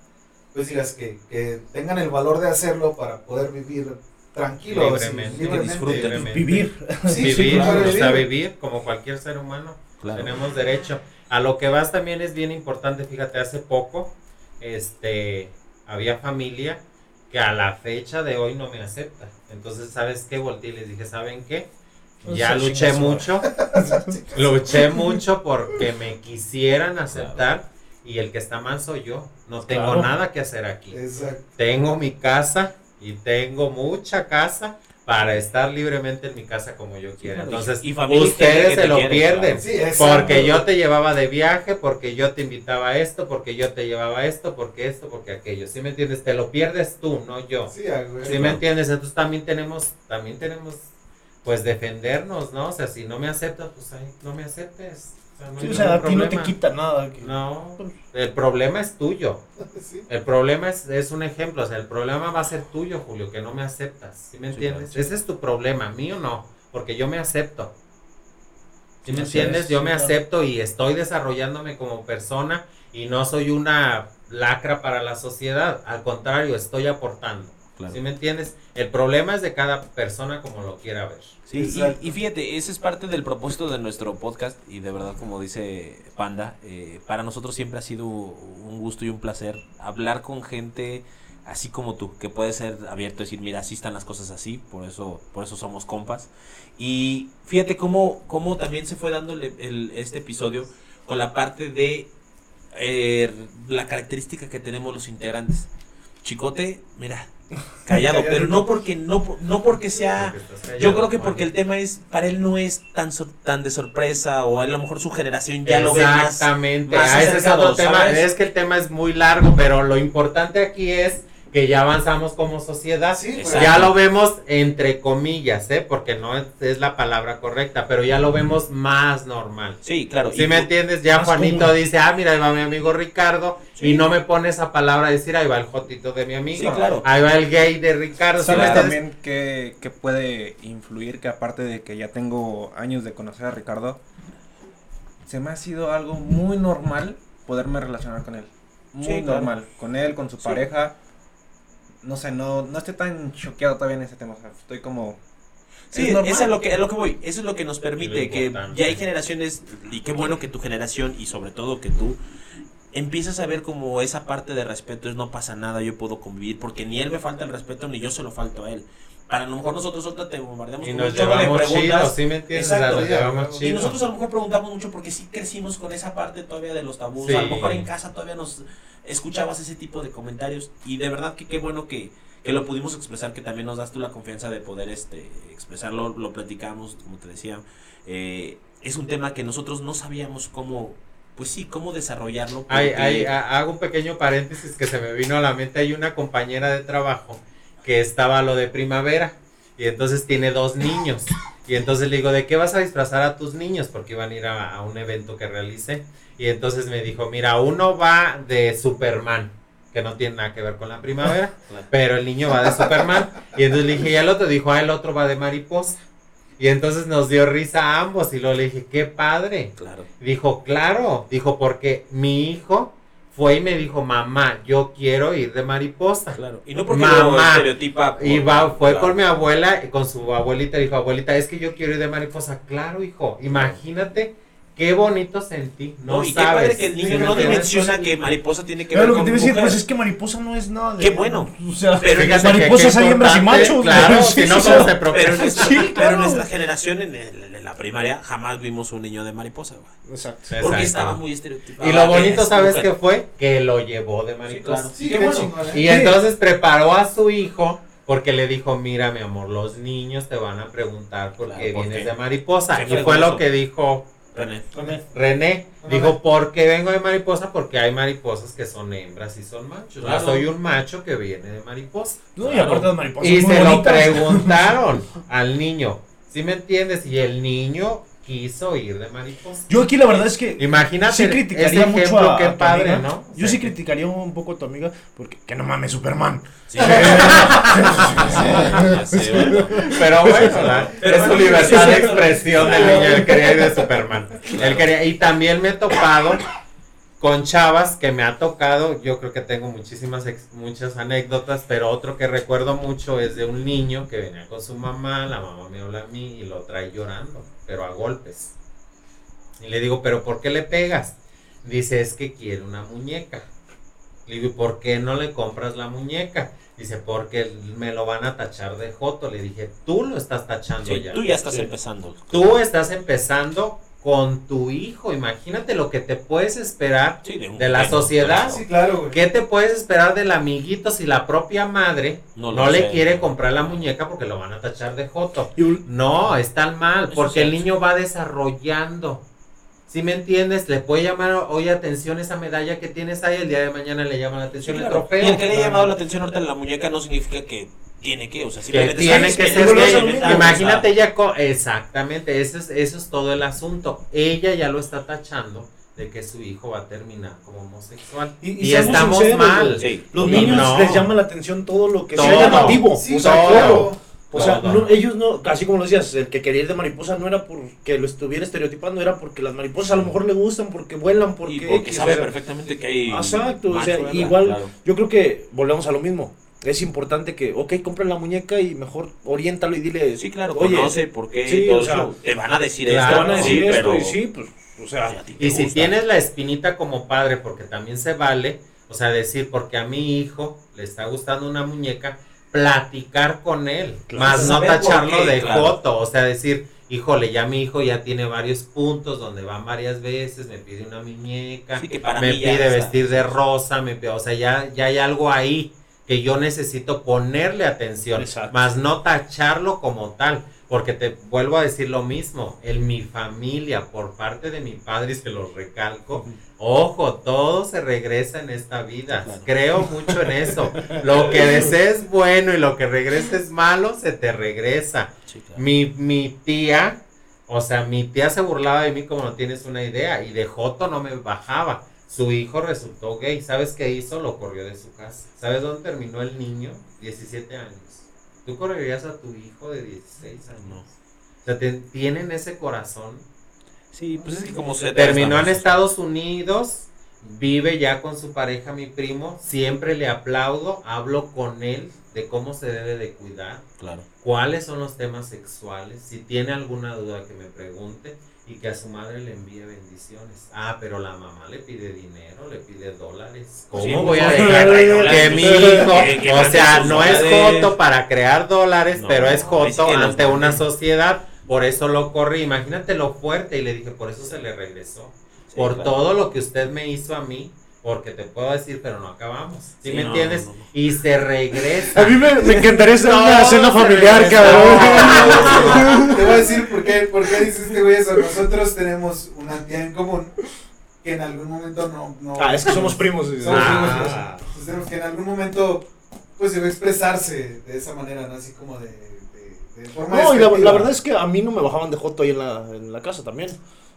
pues digas que, que, tengan el valor de hacerlo para poder vivir tranquilos, libremente, libremente, vivir. Sí, vivir, o sea, vivir como cualquier ser humano. Tenemos derecho. A lo que vas también es bien importante, fíjate, hace poco este había familia que a la fecha de hoy no me acepta. Entonces, ¿sabes qué? Volteé y les dije, ¿saben qué? Ya luché mucho, luché mucho porque me quisieran aceptar y el que está mal soy yo. No tengo nada que hacer aquí. Tengo mi casa y tengo mucha casa para estar libremente en mi casa como yo quiera. Entonces, y, ustedes se lo pierden. porque yo te llevaba de viaje, porque yo te invitaba a esto, porque yo te llevaba esto, porque esto, porque aquello. ¿Sí me entiendes? Te lo pierdes tú, no yo. Sí, ¿Sí me entiendes? Entonces también tenemos, también tenemos, pues defendernos, ¿no? O sea, si no me aceptas, pues ahí, no me aceptes. O sea, a ti no te quita nada. No, el problema es tuyo. El problema es, es un ejemplo, o sea, el problema va a ser tuyo, Julio, que no me aceptas. ¿Sí me entiendes? Ese es tu problema, mío no, porque yo me acepto. ¿Sí me entiendes? Yo me acepto y estoy desarrollándome como persona y no soy una lacra para la sociedad. Al contrario, estoy aportando. ¿Sí me entiendes? El problema es de cada persona como lo quiera ver. Sí, y, fíjate, ese es parte del propósito de nuestro podcast y de verdad, como dice Panda, eh, para nosotros siempre ha sido un gusto y un placer hablar con gente así como tú, que puede ser abierto y decir, mira, así están las cosas así, por eso, por eso somos compas. Y fíjate cómo, cómo también se fue dando el, este episodio con la parte de eh, la característica que tenemos los integrantes. Chicote, mira, callado, pero no porque no no porque sea yo creo que porque el tema es para él no es tan tan de sorpresa o a lo mejor su generación ya lo ve más exactamente ah, ese es otro tema es que el tema es muy largo pero lo importante aquí es que ya avanzamos como sociedad. ya lo vemos entre comillas, ¿eh? porque no es, la palabra correcta, pero ya lo vemos más normal. Sí, claro. Si me entiendes, ya Juanito dice, ah, mira, ahí va mi amigo Ricardo, y no me pone esa palabra a decir, ahí va el jotito de mi amigo. Sí, claro. Ahí va el gay de Ricardo. ¿Sabes también que, que puede influir que aparte de que ya tengo años de conocer a Ricardo, se me ha sido algo muy normal poderme relacionar con él. Muy normal. Con él, con su pareja no sé, no, no estoy tan choqueado todavía en ese tema. estoy como. Sí, eso es lo que, lo que voy. Eso es lo que nos permite que ya hay generaciones, y qué bueno que tu generación, y sobre todo que tú, empiezas a ver como esa parte de respeto es no pasa nada, yo puedo convivir, porque ni él me falta el respeto, ni yo se lo falto a él. Para a lo mejor nosotros otra te bombardeamos y nos llevamos preguntas. ¿sí me entiendes? y nosotros a lo mejor preguntamos mucho porque sí crecimos con esa parte todavía de los tabús. A lo mejor en casa todavía nos escuchabas ese tipo de comentarios y de verdad que qué bueno que, que lo pudimos expresar, que también nos das tú la confianza de poder este expresarlo, lo platicamos, como te decía. Eh, es un tema que nosotros no sabíamos cómo, pues sí, cómo desarrollarlo. hago un pequeño paréntesis que se me vino a la mente. Hay una compañera de trabajo que estaba lo de primavera y entonces tiene dos niños. Y entonces le digo, ¿de qué vas a disfrazar a tus niños? Porque iban a ir a, a un evento que realicé. Y entonces me dijo, mira, uno va de Superman, que no tiene nada que ver con la primavera, pero el niño va de Superman. Y entonces le dije, y el otro dijo, ah, el otro va de mariposa. Y entonces nos dio risa a ambos y luego le dije, qué padre. Claro. Dijo, claro, dijo, porque mi hijo fue y me dijo, mamá, yo quiero ir de mariposa. Claro. Y no porque mamá, estereotipa. y va, fue con mi abuela, con su abuelita, dijo, abuelita, es que yo quiero ir de mariposa. Claro, hijo, imagínate Qué bonito sentí. No, y qué padre que el niño no dimensiona que mariposa tiene que ver lo que te iba a decir, pues es que mariposa no es nada de. Qué bueno. O sea, pero mariposas hay hembras y machos. Claro, si no, se Pero, en nuestra, pero nuestra generación en, en, la primaria jamás vimos un niño de mariposa, güey. Exacto. Porque estaba muy estereotipado. Y lo bonito, ¿sabes qué fue? Que lo llevó de mariposa. Sí, qué bueno. Y entonces preparó a su hijo. Porque le dijo, mira mi amor, los niños te van a preguntar por qué vienes de mariposa. Y fue lo que dijo René. René. dijo, ¿por qué vengo de mariposa? Porque hay mariposas que son hembras y son machos. Yo soy un macho que viene de mariposa. y se lo preguntaron al niño. ¿Sí me entiendes? Y el niño quiso ir de mariposa. Yo aquí la verdad es que imagínate sí criticaría mucho a, qué padre, ¿no? Yo sí. criticaría un poco a tu amiga porque que no mames Superman. Pero bueno, es su libertad de expresión del niño, él quería ir de Superman. Él quería y también me he topado con chavas que me ha tocado, yo creo que tengo muchísimas muchas anécdotas, pero otro que recuerdo mucho es de un niño que venía con su mamá, la mamá me habla a mí y lo trae llorando pero a golpes. Y le digo, ¿pero por qué le pegas? Dice, es que quiere una muñeca. Le digo, ¿por qué no le compras la muñeca? Dice, porque me lo van a tachar de joto. Le dije, tú lo estás tachando ya. Tú ya estás empezando. Tú estás empezando con tu hijo. Imagínate lo que te puedes esperar Sí, de la sociedad. claro. Sí, claro, güey. ¿Qué te puedes esperar del amiguito si la propia madre No le sé. quiere comprar la muñeca porque lo van a tachar de joto? No, es tan mal, Eso porque es el niño va desarrollando. Si me entiendes, le puede llamar hoy atención esa medalla que tienes ahí, el día de mañana le llama la Sí, atención claro. el trofeo. Y el que le haya llamado la atención ahorita en la muñeca no significa que tiene que, o sea, que simplemente tiene sabes que le ser gay. Imagínate o ella, exactamente, eso es, eso es todo el asunto. Ella ya lo está tachando de que su hijo va a terminar como homosexual. Y- Y, y seamos estamos sinceros, mal. sea, sí. Los niños no. les llama la atención todo lo que sea Todo. llamativo. Sí, o sea, todo. claro. O sea, no- ellos no, así como lo decías, el que quería ir de mariposa no era porque lo estuviera estereotipando, era porque las mariposas a lo mejor le gustan, porque vuelan, porque... Y porque sabe o sea, perfectamente que hay. Exacto, o sea, igual claro. yo creo que volvemos a lo mismo. Es importante que, ok, compren la muñeca y mejor oriéntalo y dile, Sí, claro, oye, conoce por qué sí, todo o sea, eso. Te van a decir claro, esto, te van a decir sí, esto pero y sí, pues, o sea, Y si gusta. tienes la espinita como padre, porque también se vale, o sea, decir, porque a mi hijo le está gustando una muñeca, platicar con él, Claro. más no tacharlo qué, de claro. joto, o sea, decir, híjole, ya mi hijo ya tiene varios puntos donde van varias veces, me pide una muñeca, Sí, que para me pide vestir de rosa, me pide, o sea, ya, ya hay algo ahí que yo necesito ponerle atención, Exacto. más no tacharlo como tal. Porque te vuelvo a decir lo mismo, en mi familia, por parte de mi padre, y se lo recalco, ojo, todo se regresa en esta vida. Claro. Creo mucho en eso. Lo que desees bueno y lo que regreses malo, se te regresa. Sí, claro. Mi, mi tía, o sea, mi tía se burlaba de mí como no tienes una idea, y de Joto no me bajaba. Su hijo resultó gay. ¿Sabes qué hizo? Lo corrió de su casa. ¿Sabes dónde terminó el niño? 17 años. ¿Tú correrías a tu hijo de 16 años? No. O sea, te- tienen ese corazón. Sí, pues es que como se Terminó en Estados Unidos, vive ya con su pareja, mi primo. Siempre le aplaudo, hablo con él de cómo se debe de cuidar, Claro. cuáles son los temas sexuales. Si tiene alguna duda que me pregunte y que a su madre le envíe bendiciones. Ah, pero la mamá le pide dinero, le pide dólares. ¿Cómo Sí, voy a dejar que mi hijo, o sea, no es joto para crear dólares, No, pero es sí joto que ante una sociedad? Por eso lo corrí. Imagínate lo fuerte. Y le dije, por eso se le regresó. Sí, por claro. todo lo que usted me hizo a mí. Porque te puedo decir, pero no acabamos. ¿Sí, Sí, me no, entiendes? no, no. Y se regresa. a mí me, me encantaría hacer una cena familiar, cabrón. Te voy a decir por qué, por qué dice este güey eso. Nosotros tenemos una tía en común que en algún momento no. no Ah, es que somos primos. Somos Ah. primos, pues. Entonces tenemos que en algún momento pues se va a expresarse de esa manera, ¿no? Así como de, de, de forma No, y la, la verdad es que a mí no me bajaban de joto ahí en la, en la casa también.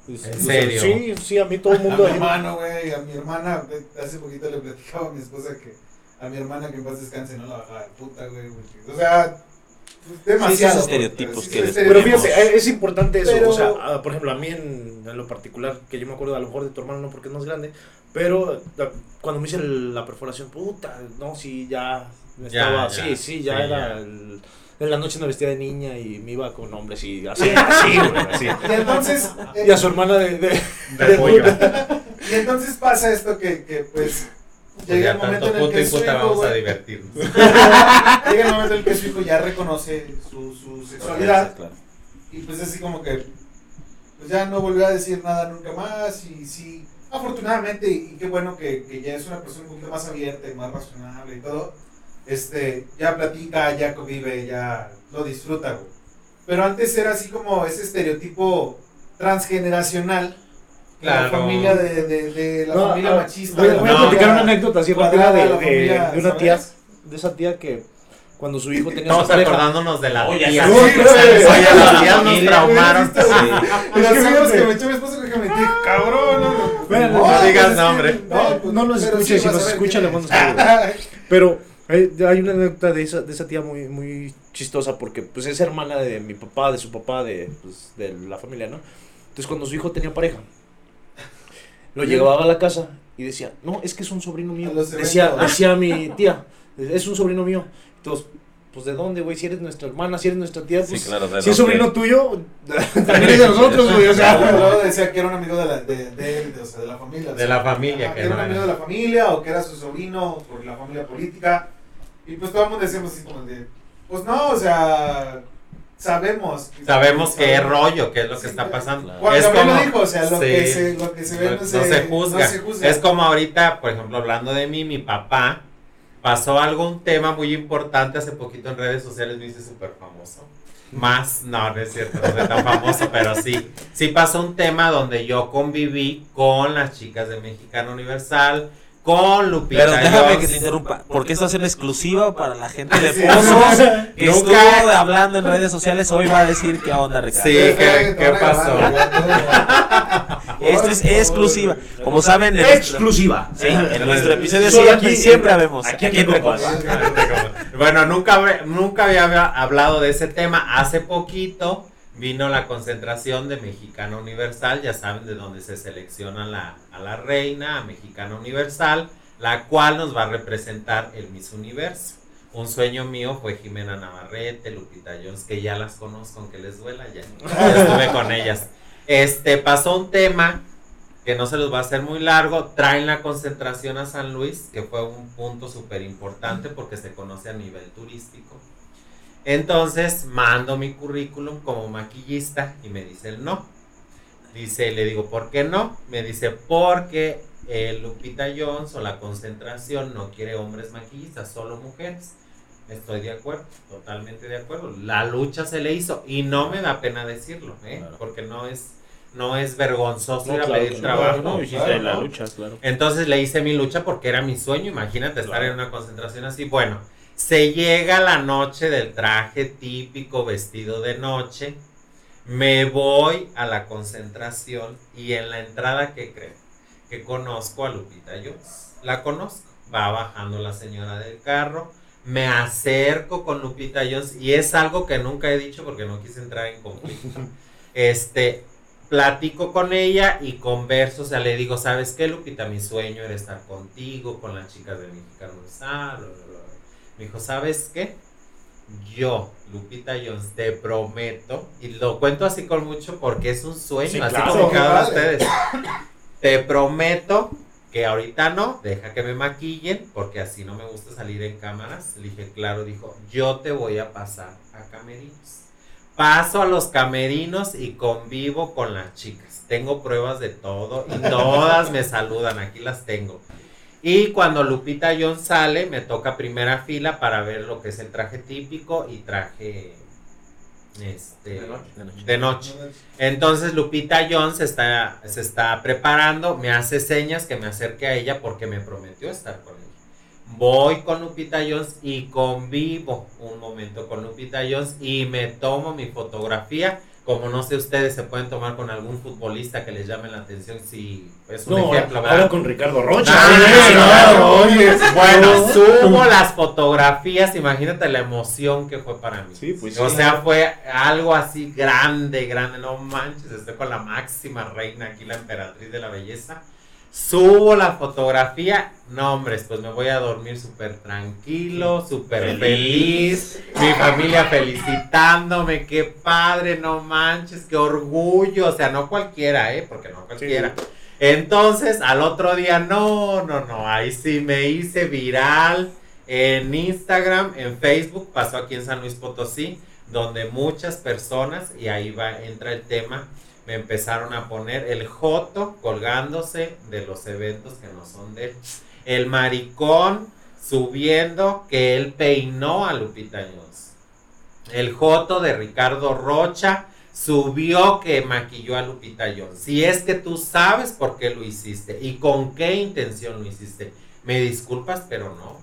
¿En O sea, serio? Sí, sí, a mí todo el A mundo mi ahí. hermano, güey, a mi hermana, güey, hace poquito le platicaba a mi esposa que a mi hermana que en paz descanse no la bajaba de puta, güey. O sea, pues, demasiado. esos estereotipos pues, que les Pero fíjate, eh, es importante eso. Pero- O sea, ah, por ejemplo, a mí en, en lo particular, que yo me acuerdo a lo mejor de tu hermano, no porque es más grande, pero ah, cuando me hice el- la perforación, puta, no, sí, ya. estaba, ya, sí, sí, ya sí, era. ya. el- en la noche me vestía de niña y me iba con hombres y así, así, güey, así. Y entonces, eh, Y a su hermana de. de, De de pollo. y entonces pasa esto que, que pues llega ya el momento en el puto y que su puta hijo, vamos a divertirnos. llega el momento en el que su hijo ya reconoce su, su sexualidad Claro. y pues así como que pues ya no volvió a decir nada nunca más y sí, afortunadamente y, y qué bueno que, que ya es una persona un poquito más abierta y más razonable y todo, este, ya platica, ya convive, ya lo disfruta, güey. Pero antes era así como ese estereotipo transgeneracional de la Claro. familia de, de, de la No, familia ah, machista. Voy, voy a No, platicar familia una anécdota así rápida de, de- familia, de una tía, de esa tía que cuando su hijo tenía Estamos acordándonos de la Oye, tía. Oye, las tías nos traumaron. Los fíjate. que me echó mi esposo que me dijo, cabrón, no, no, no, no pues digas nombre. No, pues, no nos pero escuche, sí si nos escucha le mando saludos. Pero hay una anécdota de esa, de esa tía muy, muy chistosa porque pues es hermana de mi papá, de su papá, de, pues, de la familia, ¿no? Entonces cuando su hijo tenía pareja, lo llevaba a la casa y decía, no, es que es un sobrino mío. Decía, decía mi tía, es un sobrino mío. Entonces, pues de dónde, güey, si eres nuestra hermana, si eres nuestra tía, Sí, pues claro, ¿de si es sobrino tuyo, también es de nosotros, güey, o sea. Luego- decía que era un amigo de la, de, de él, de, o sea, de la familia. o De sea, la familia, que que era un amigo de la familia o que era su sobrino por la familia política. Y pues todo el mundo decíamos así como de, pues no, o sea, sabemos. Sabemos qué rollo, qué es lo que está pasando. es como, lo dijo, o sea, lo, que se, lo que se ve no, se, juzga. Es como ahorita, por ejemplo, hablando de mí, mi papá pasó algún tema muy importante hace poquito en redes sociales, me hice súper famoso. Más, no, no es cierto, no soy tan famoso, pero sí. Sí pasó un tema donde yo conviví con las chicas de Mexicano Universal, con Lupita. Pero déjame que te interrumpa, porque esto es una exclusiva para la gente de Pozos que estuvo hablando en redes sociales. Hoy va a decir qué onda, Ricardo. Sí, ¿qué, qué pasó? Esto es exclusiva. Como saben, exclusiva. Sí, en nuestro episodio siempre, siempre habemos. Aquí, aquí Bueno, nunca, nunca había hablado de ese tema. Hace poquito vino la concentración de Mexicana Universal, ya saben de dónde se selecciona la, a la reina, a Mexicana Universal, la cual nos va a representar el Miss Universo. Un sueño mío fue Jimena Navarrete, Lupita Jones, que ya las conozco, aunque les duela, ya, ya estuve con ellas. Este, pasó un tema que no se los va a hacer muy largo, traen la concentración a San Luis, que fue un punto súper importante porque se conoce a nivel turístico. Entonces mando mi currículum como maquillista y me dice el no. Dice, le digo, ¿por qué no? Me dice, porque el Lupita Jones o la concentración no quiere hombres maquillistas, solo mujeres. Estoy de acuerdo, totalmente de acuerdo. La lucha se le hizo y no me da pena decirlo, ¿eh? porque no es no es vergonzoso ir a pedir trabajo. la lucha, claro. Entonces le hice mi lucha porque era mi sueño. Imagínate estar en una concentración así. Bueno, se llega la noche del traje típico vestido de noche. Me voy a la concentración y en la entrada, ¿qué creen? Que conozco a Lupita Jones. La conozco. Va bajando la señora del carro. Me acerco con Lupita Jones y es algo que nunca he dicho porque no quise entrar en conflicto. Este, platico con ella y converso, o sea, le digo, ¿sabes qué, Lupita? Mi sueño era estar contigo, con las chicas de Mexicano Universal, me dijo, ¿sabes qué? Yo, Lupita Jones, te prometo, y lo cuento así con mucho porque es un sueño, así como cada de ustedes. Te prometo que ahorita no, deja que me maquillen, porque así no me gusta salir en cámaras. Le dije, claro, dijo, yo te voy a pasar a camerinos. Paso a los camerinos y convivo con las chicas. Tengo pruebas de todo y todas me saludan, aquí las tengo. Y cuando Lupita Jones sale, me toca primera fila para ver lo que es el traje típico y traje este, de, noche, Entonces Lupita Jones está, se está preparando, me hace señas que me acerque a ella porque me prometió estar con ella. Voy con Lupita Jones y convivo un momento con Lupita Jones y me tomo mi fotografía como no sé ustedes se pueden tomar con algún futbolista que les llame la atención si es un ejemplo ahora con Ricardo Rocha. Bueno subo las fotografías imagínate la emoción que fue para mí. Pues o sea fue algo así grande grande no manches estoy con la máxima reina aquí la emperatriz de la belleza Subo la fotografía, no hombre, pues me voy a dormir súper tranquilo, súper feliz. Mi familia felicitándome, qué padre, no manches, qué orgullo. O sea, no cualquiera, ¿eh? Porque no cualquiera. Entonces, al otro día, no, no, no, ahí sí me hice viral en Instagram, en Facebook, pasó aquí en San Luis Potosí, donde muchas personas, y ahí va, entra el tema, me empezaron a poner el joto colgándose de los eventos que no son de él. El maricón subiendo que él peinó a Lupita Jones. El joto de Ricardo Rocha subió que maquilló a Lupita Jones. Si es que tú sabes por qué lo hiciste y con qué intención lo hiciste, me disculpas, pero no.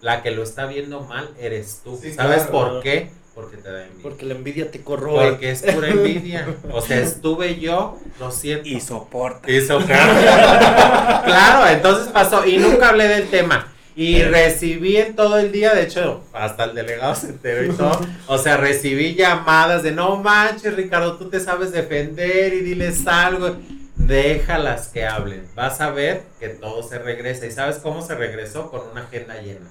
La que lo está viendo mal eres tú. ¿Sabes por qué? Porque te da envidia. Porque la envidia te corroe. Porque es pura envidia. O sea, estuve yo, lo siento. Y soporta. Y soporta. claro, entonces pasó. Y nunca hablé del tema. Y recibí en todo el día, de hecho, hasta el delegado se enteró y todo. O sea, recibí llamadas de no manches, Ricardo, tú te sabes defender y diles algo. Déjalas que hablen. Vas a ver que todo se regresa. ¿Y sabes cómo se regresó? Con una agenda llena.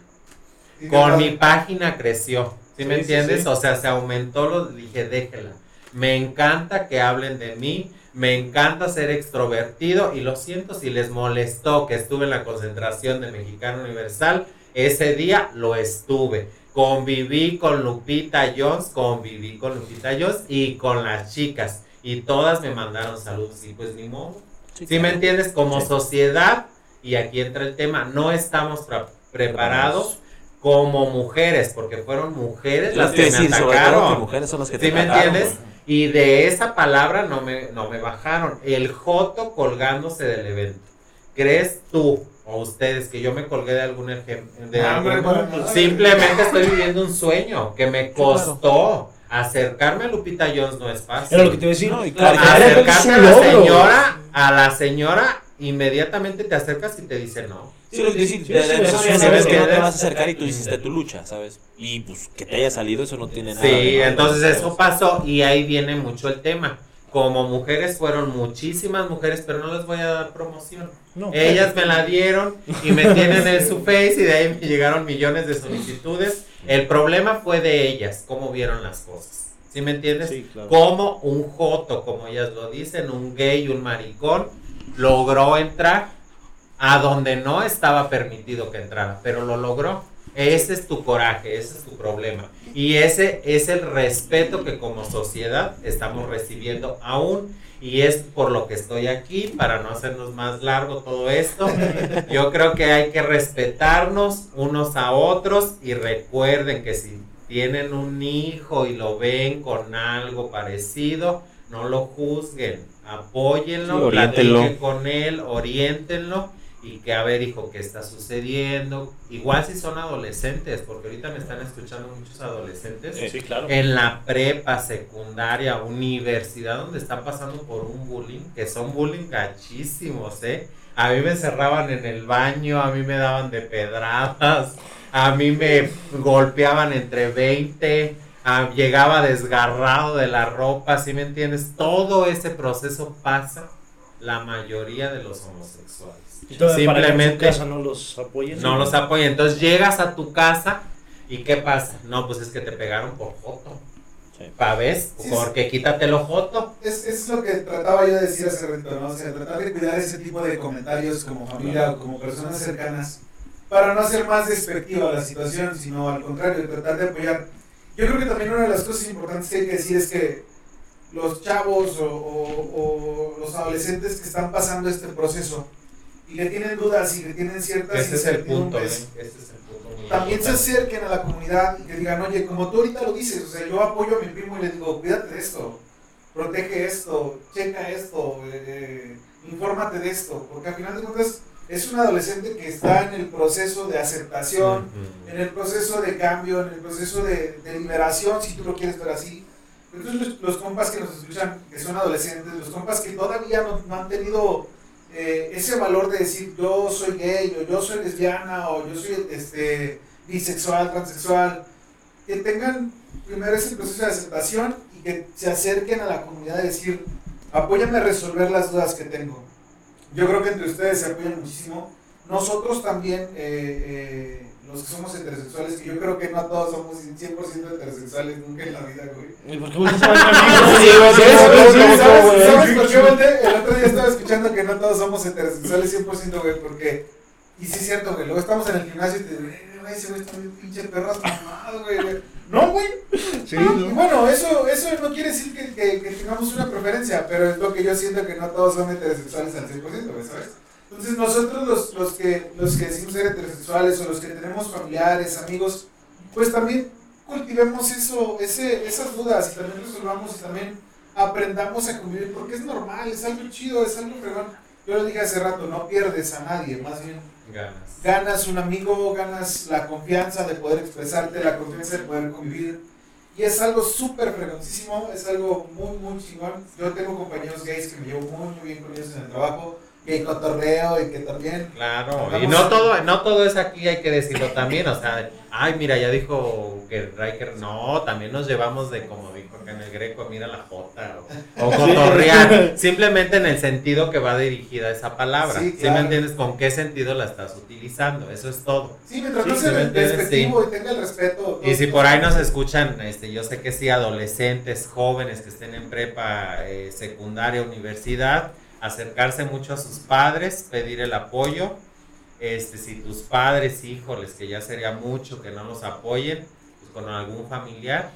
Con mi página creció. ¿Sí, me entiendes? O sea, se aumentó lo, dije, déjela. Me encanta que hablen de mí, me encanta ser extrovertido y lo siento si les molestó que estuve en la concentración de Mexicano Universal. Ese día lo estuve. Conviví con Lupita Jones, conviví con Lupita Jones y con las chicas. Y todas me mandaron saludos. Y pues ni modo. Si me entiendes? Como sociedad, y aquí entra el tema, no estamos preparados como mujeres, porque fueron mujeres las que me atacaron. mujeres son las que ¿Sí me entiendes? Y de esa palabra no me, no me bajaron. El Joto colgándose del evento. ¿Crees tú o ustedes que yo me colgué de algún ejemplo? simplemente estoy viviendo un sueño que me costó. Acercarme a Lupita Jones no es fácil. Era lo que te decía. No, Acercarme a la señora, a la señora, inmediatamente te acercas y te dice no. Sí, lo que decir, sabes que no te vas a acercar y tú hiciste tu lucha, ¿sabes? Y pues que te haya salido, eso no tiene nada. Sí, entonces eso pasó y ahí viene mucho el tema. Como mujeres fueron muchísimas mujeres, pero no les voy a dar promoción. Ellas me la dieron y me tienen en su face y de ahí me llegaron millones de solicitudes. El problema fue de ellas, cómo vieron las cosas. ¿Sí me entiendes? Sí, claro. Como un joto, como ellas lo dicen, un gay, un maricón, logró entrar a donde no estaba permitido que entrara, pero lo logró. Ese es tu coraje, ese es tu problema. Y ese es el respeto que como sociedad estamos recibiendo aún. Y es por lo que estoy aquí, para no hacernos más largo todo esto. Yo creo que hay que respetarnos unos a otros y recuerden que si tienen un hijo y lo ven con algo parecido, no lo juzguen, apóyenlo, sí, con él, orientenlo y que a ver, hijo, ¿qué está sucediendo? Igual si son adolescentes, porque ahorita me están escuchando muchos adolescentes sí, claro. en la prepa, secundaria, universidad, donde están pasando por un bullying, que son bullying gachísimos, ¿eh? A mí me encerraban en el baño, a mí me daban de pedradas, a mí me golpeaban entre 20, llegaba desgarrado de la ropa, ¿sí me entiendes? Todo ese proceso pasa la mayoría de los homosexuales. Simplemente casa no los apoyen. No los apoyen. Entonces llegas a tu casa y ¿qué pasa? No, pues es que te pegaron por foto. ¿Pa ves? Porque quítate los foto. Es, es lo que trataba yo de decir hace rato, ¿no? O sea, tratar de cuidar ese tipo de comentarios como familia o como personas cercanas para no hacer más despectiva la situación, sino al contrario, tratar de apoyar. Yo creo que también una de las cosas importantes que hay que decir es que los chavos o, o los adolescentes que están pasando este proceso, y que tienen dudas y que tienen ciertas incertidumbres, también se acerquen a la comunidad y que digan, oye, como tú ahorita lo dices, o sea, yo apoyo a mi primo y le digo, cuídate de esto, protege esto, checa esto, eh, eh, infórmate de esto, porque al final de cuentas es un adolescente que está en el proceso de aceptación, en el proceso de cambio, en el proceso de, liberación, si tú lo quieres ver así. Entonces los, compas que nos escuchan, que son adolescentes, los compas que todavía no han tenido eh, ese valor de decir yo soy gay o yo soy lesbiana o yo soy este, bisexual, transexual, que tengan primero ese proceso de aceptación y que se acerquen a la comunidad de decir, apóyame a resolver las dudas que tengo. Yo creo que entre ustedes se apoyan muchísimo. Nosotros también, eh, eh, los que somos heterosexuales, que yo creo que no todos somos 100% heterosexuales nunca en la vida, güey. ¿Por qué El otro día estaba escuchando que no todos somos heterosexuales 100%, güey, porque... Y sí es cierto, güey, luego estamos en el gimnasio y te digo, güey, ese güey está bien pinche perro mamado, güey. No, güey. Sí, no, Y bueno, eso, eso no quiere decir que, que, que, tengamos una preferencia, pero es lo que yo siento que no todos son heterosexuales al 100%, güey, ¿sabes? Entonces nosotros los, los, que, los que decimos ser heterosexuales o los que tenemos familiares, amigos, pues también cultivemos eso, ese, esas dudas y también resolvamos y también aprendamos a convivir, porque es normal, es algo chido, es algo fregón. Yo lo dije hace rato, no pierdes a nadie, más bien ganas. Ganas un amigo, ganas la confianza de poder expresarte, la confianza de poder convivir. Y es algo súper fregoncísimo, es algo muy, muy chingón. Yo tengo compañeros gays que me llevo muy, muy bien con ellos en el trabajo que cotorreo y que también. Claro, y no todo, no todo es aquí, hay que decirlo también. O sea, ay, mira, ya dijo que Riker, no, también nos llevamos de, como dijo acá en el Greco, mira la Jota, o, cotorrear. Simplemente en el sentido que va dirigida esa palabra. Sí, me entiendes con qué sentido la estás utilizando? Eso es todo. Sí, mientras no sea despectivo y tenga el respeto. Y si por ahí nos escuchan, este, yo sé que sí, adolescentes, jóvenes que estén en prepa, eh, secundaria, universidad acercarse mucho a sus padres, pedir el apoyo. Este, si tus padres, híjoles, que ya sería mucho que no los apoyen, pues con algún familiar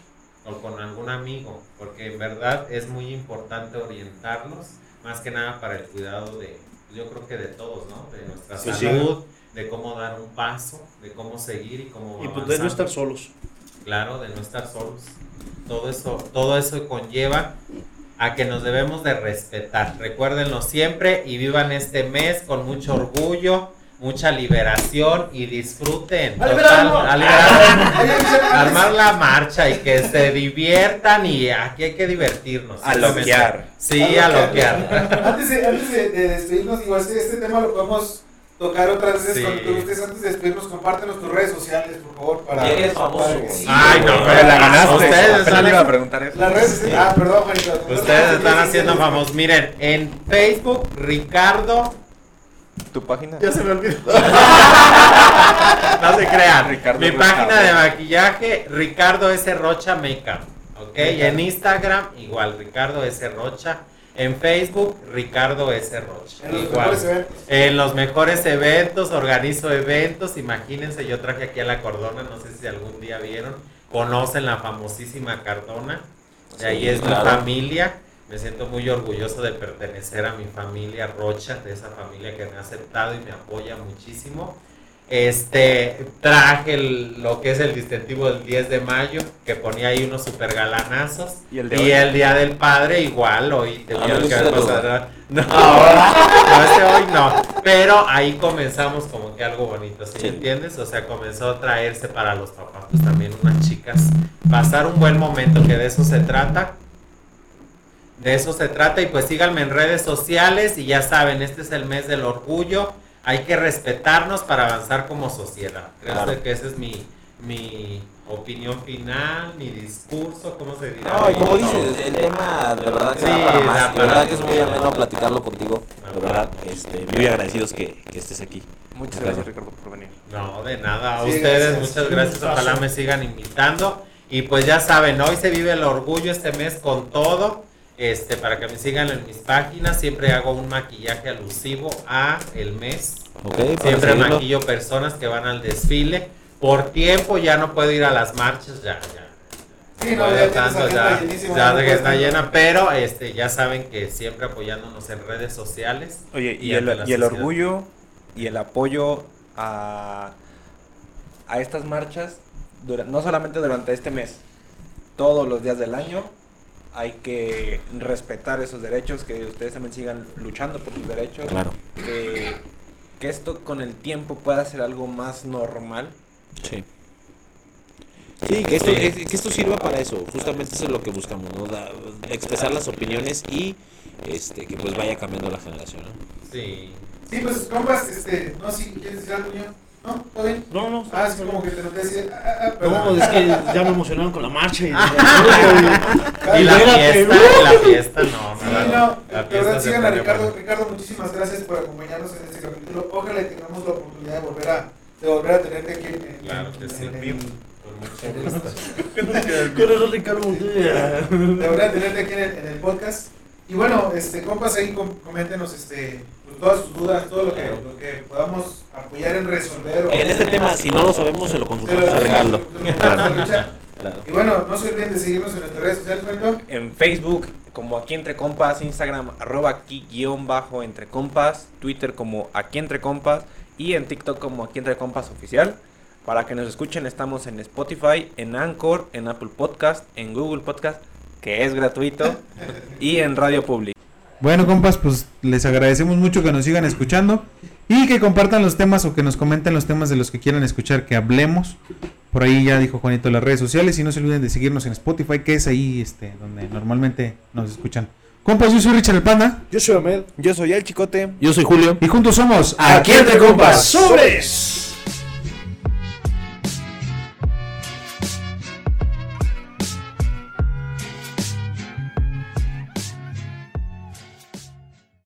o con algún amigo, porque en verdad es muy importante orientarlos, más que nada para el cuidado de, yo creo que de todos, ¿no? De nuestra salud, de cómo dar un paso, de cómo seguir y cómo Y pues de no estar solos. Claro, de no estar solos. Todo eso, todo eso conlleva a que nos debemos de respetar. Recuérdenlo siempre y vivan este mes con mucho orgullo, mucha liberación y disfruten. armar la marcha y que se diviertan y aquí hay que divertirnos. A loquear. Sí, a loquear. Antes de, antes de, despedirnos, digo, este, este tema lo podemos tocar otras veces cuando tú gustes antes de despedirnos, compártenos tus redes sociales, por favor, para... Eres famoso. Ay, no, pero la ganaste. Ustedes están... iba a preguntar eso. Las redes, ah, perdón, Juanito. Ustedes están haciendo famosos. Miren, en Facebook, Ricardo ¿Tu página? Ya se me olvidó. no se crean. Ricardo Mi página de maquillaje, Ricardo S. Rocha Makeup. ¿Ok? Y en Instagram, igual, Ricardo S. Rocha. En Facebook, Ricardo S. Rocha. En igual. los mejores eventos. En los mejores eventos, organizo eventos. Imagínense, yo traje aquí a la Cordona, no sé si algún día vieron. Conocen la famosísima Cardona. De ahí es mi familia. Me siento muy orgulloso de pertenecer a mi familia Rocha, de esa familia que me ha aceptado y me apoya muchísimo. Este, traje lo que es el distintivo del 10 de mayo, que ponía ahí unos super galanazos. Y el, Día del Padre igual, hoy tenía que pasar. No, no, este hoy no. Pero ahí comenzamos como que algo bonito, ¿sí, entiendes? O sea, comenzó a traerse para los papás, pues también unas chicas, pasar un buen momento, que de eso se trata de eso se trata y pues síganme en redes sociales y ya saben, este es el mes del orgullo. Hay que respetarnos para avanzar como sociedad. Creo que esa es mi, mi opinión final, mi discurso, ¿cómo se dirá? No, y como dices, el tema de verdad que, sí, para de verdad que es muy ameno platicarlo contigo. De verdad, este, muy agradecidos que, que estés aquí. Muchas gracias, Ricardo, por venir. No, de nada. A ustedes, muchas gracias. Ojalá me sigan invitando. Y pues ya saben, hoy se vive el orgullo este mes con todo. Este, para que me sigan en mis páginas, siempre hago un maquillaje alusivo a el mes. siempre maquillo personas que van al desfile. Por tiempo ya no puedo ir a las marchas, ya, ya. Sí, no, ya, tanto, ya, ya que está llena, pero este, ya saben que siempre apoyándonos en redes sociales. Oye, y, el, y el orgullo y el apoyo a, a estas marchas, no solamente durante este mes, todos los días del año, hay que respetar esos derechos, que ustedes también sigan luchando por sus derechos. Claro. Que, esto con el tiempo pueda ser algo más normal. Sí. Sí, que esto, que esto sirva para eso, justamente eso es lo que buscamos, ¿no? expresar las opiniones y este que pues vaya cambiando la generación, ¿no? Sí. Sí, pues compas, este, no, si quieres decir algo, ¿No? ¿Todo bien? No, no. Ah, es como que te noté decir. Ah, ah, ah no, es que ya me emocionaron con la marcha y. y, la fiesta, y la fiesta, no. Sí, no. La verdad, sigan a Ricardo. Ricardo, muchísimas gracias por acompañarnos en este capítulo. Ojalá tengamos la oportunidad de volver a, de volver a tenerte aquí en, Claro que sí. Con eso Ricardo De volver a tenerte aquí en el, en el podcast. Y bueno, este, compas, ahí coméntenos este, todas sus dudas, todo lo que, lo que podamos apoyar en resolver. En este tema, si no lo sabemos, se lo consultamos a Ricardo. Y bueno, no se olviden de seguirnos en nuestras redes sociales, En Facebook, como aquí entre compas, Instagram, arroba aquí guion bajo entre compas, Twitter como aquí entre compas y en TikTok como aquí entre compas oficial. Para que nos escuchen, estamos en Spotify, en Anchor, en Apple Podcast, en Google Podcast que es gratuito, y en Radio Public. Bueno, compas, pues les agradecemos mucho que nos sigan escuchando y que compartan los temas o que nos comenten los temas de los que quieran escuchar que hablemos. Por ahí ya dijo Juanito las redes sociales y no se olviden de seguirnos en Spotify, que es ahí este donde normalmente nos escuchan. Compas, yo soy Richard el Panda. Yo soy Ahmed. Yo soy El Chicote. Yo soy Julio. Y juntos somos Aquí entre compas. ¡Sobres!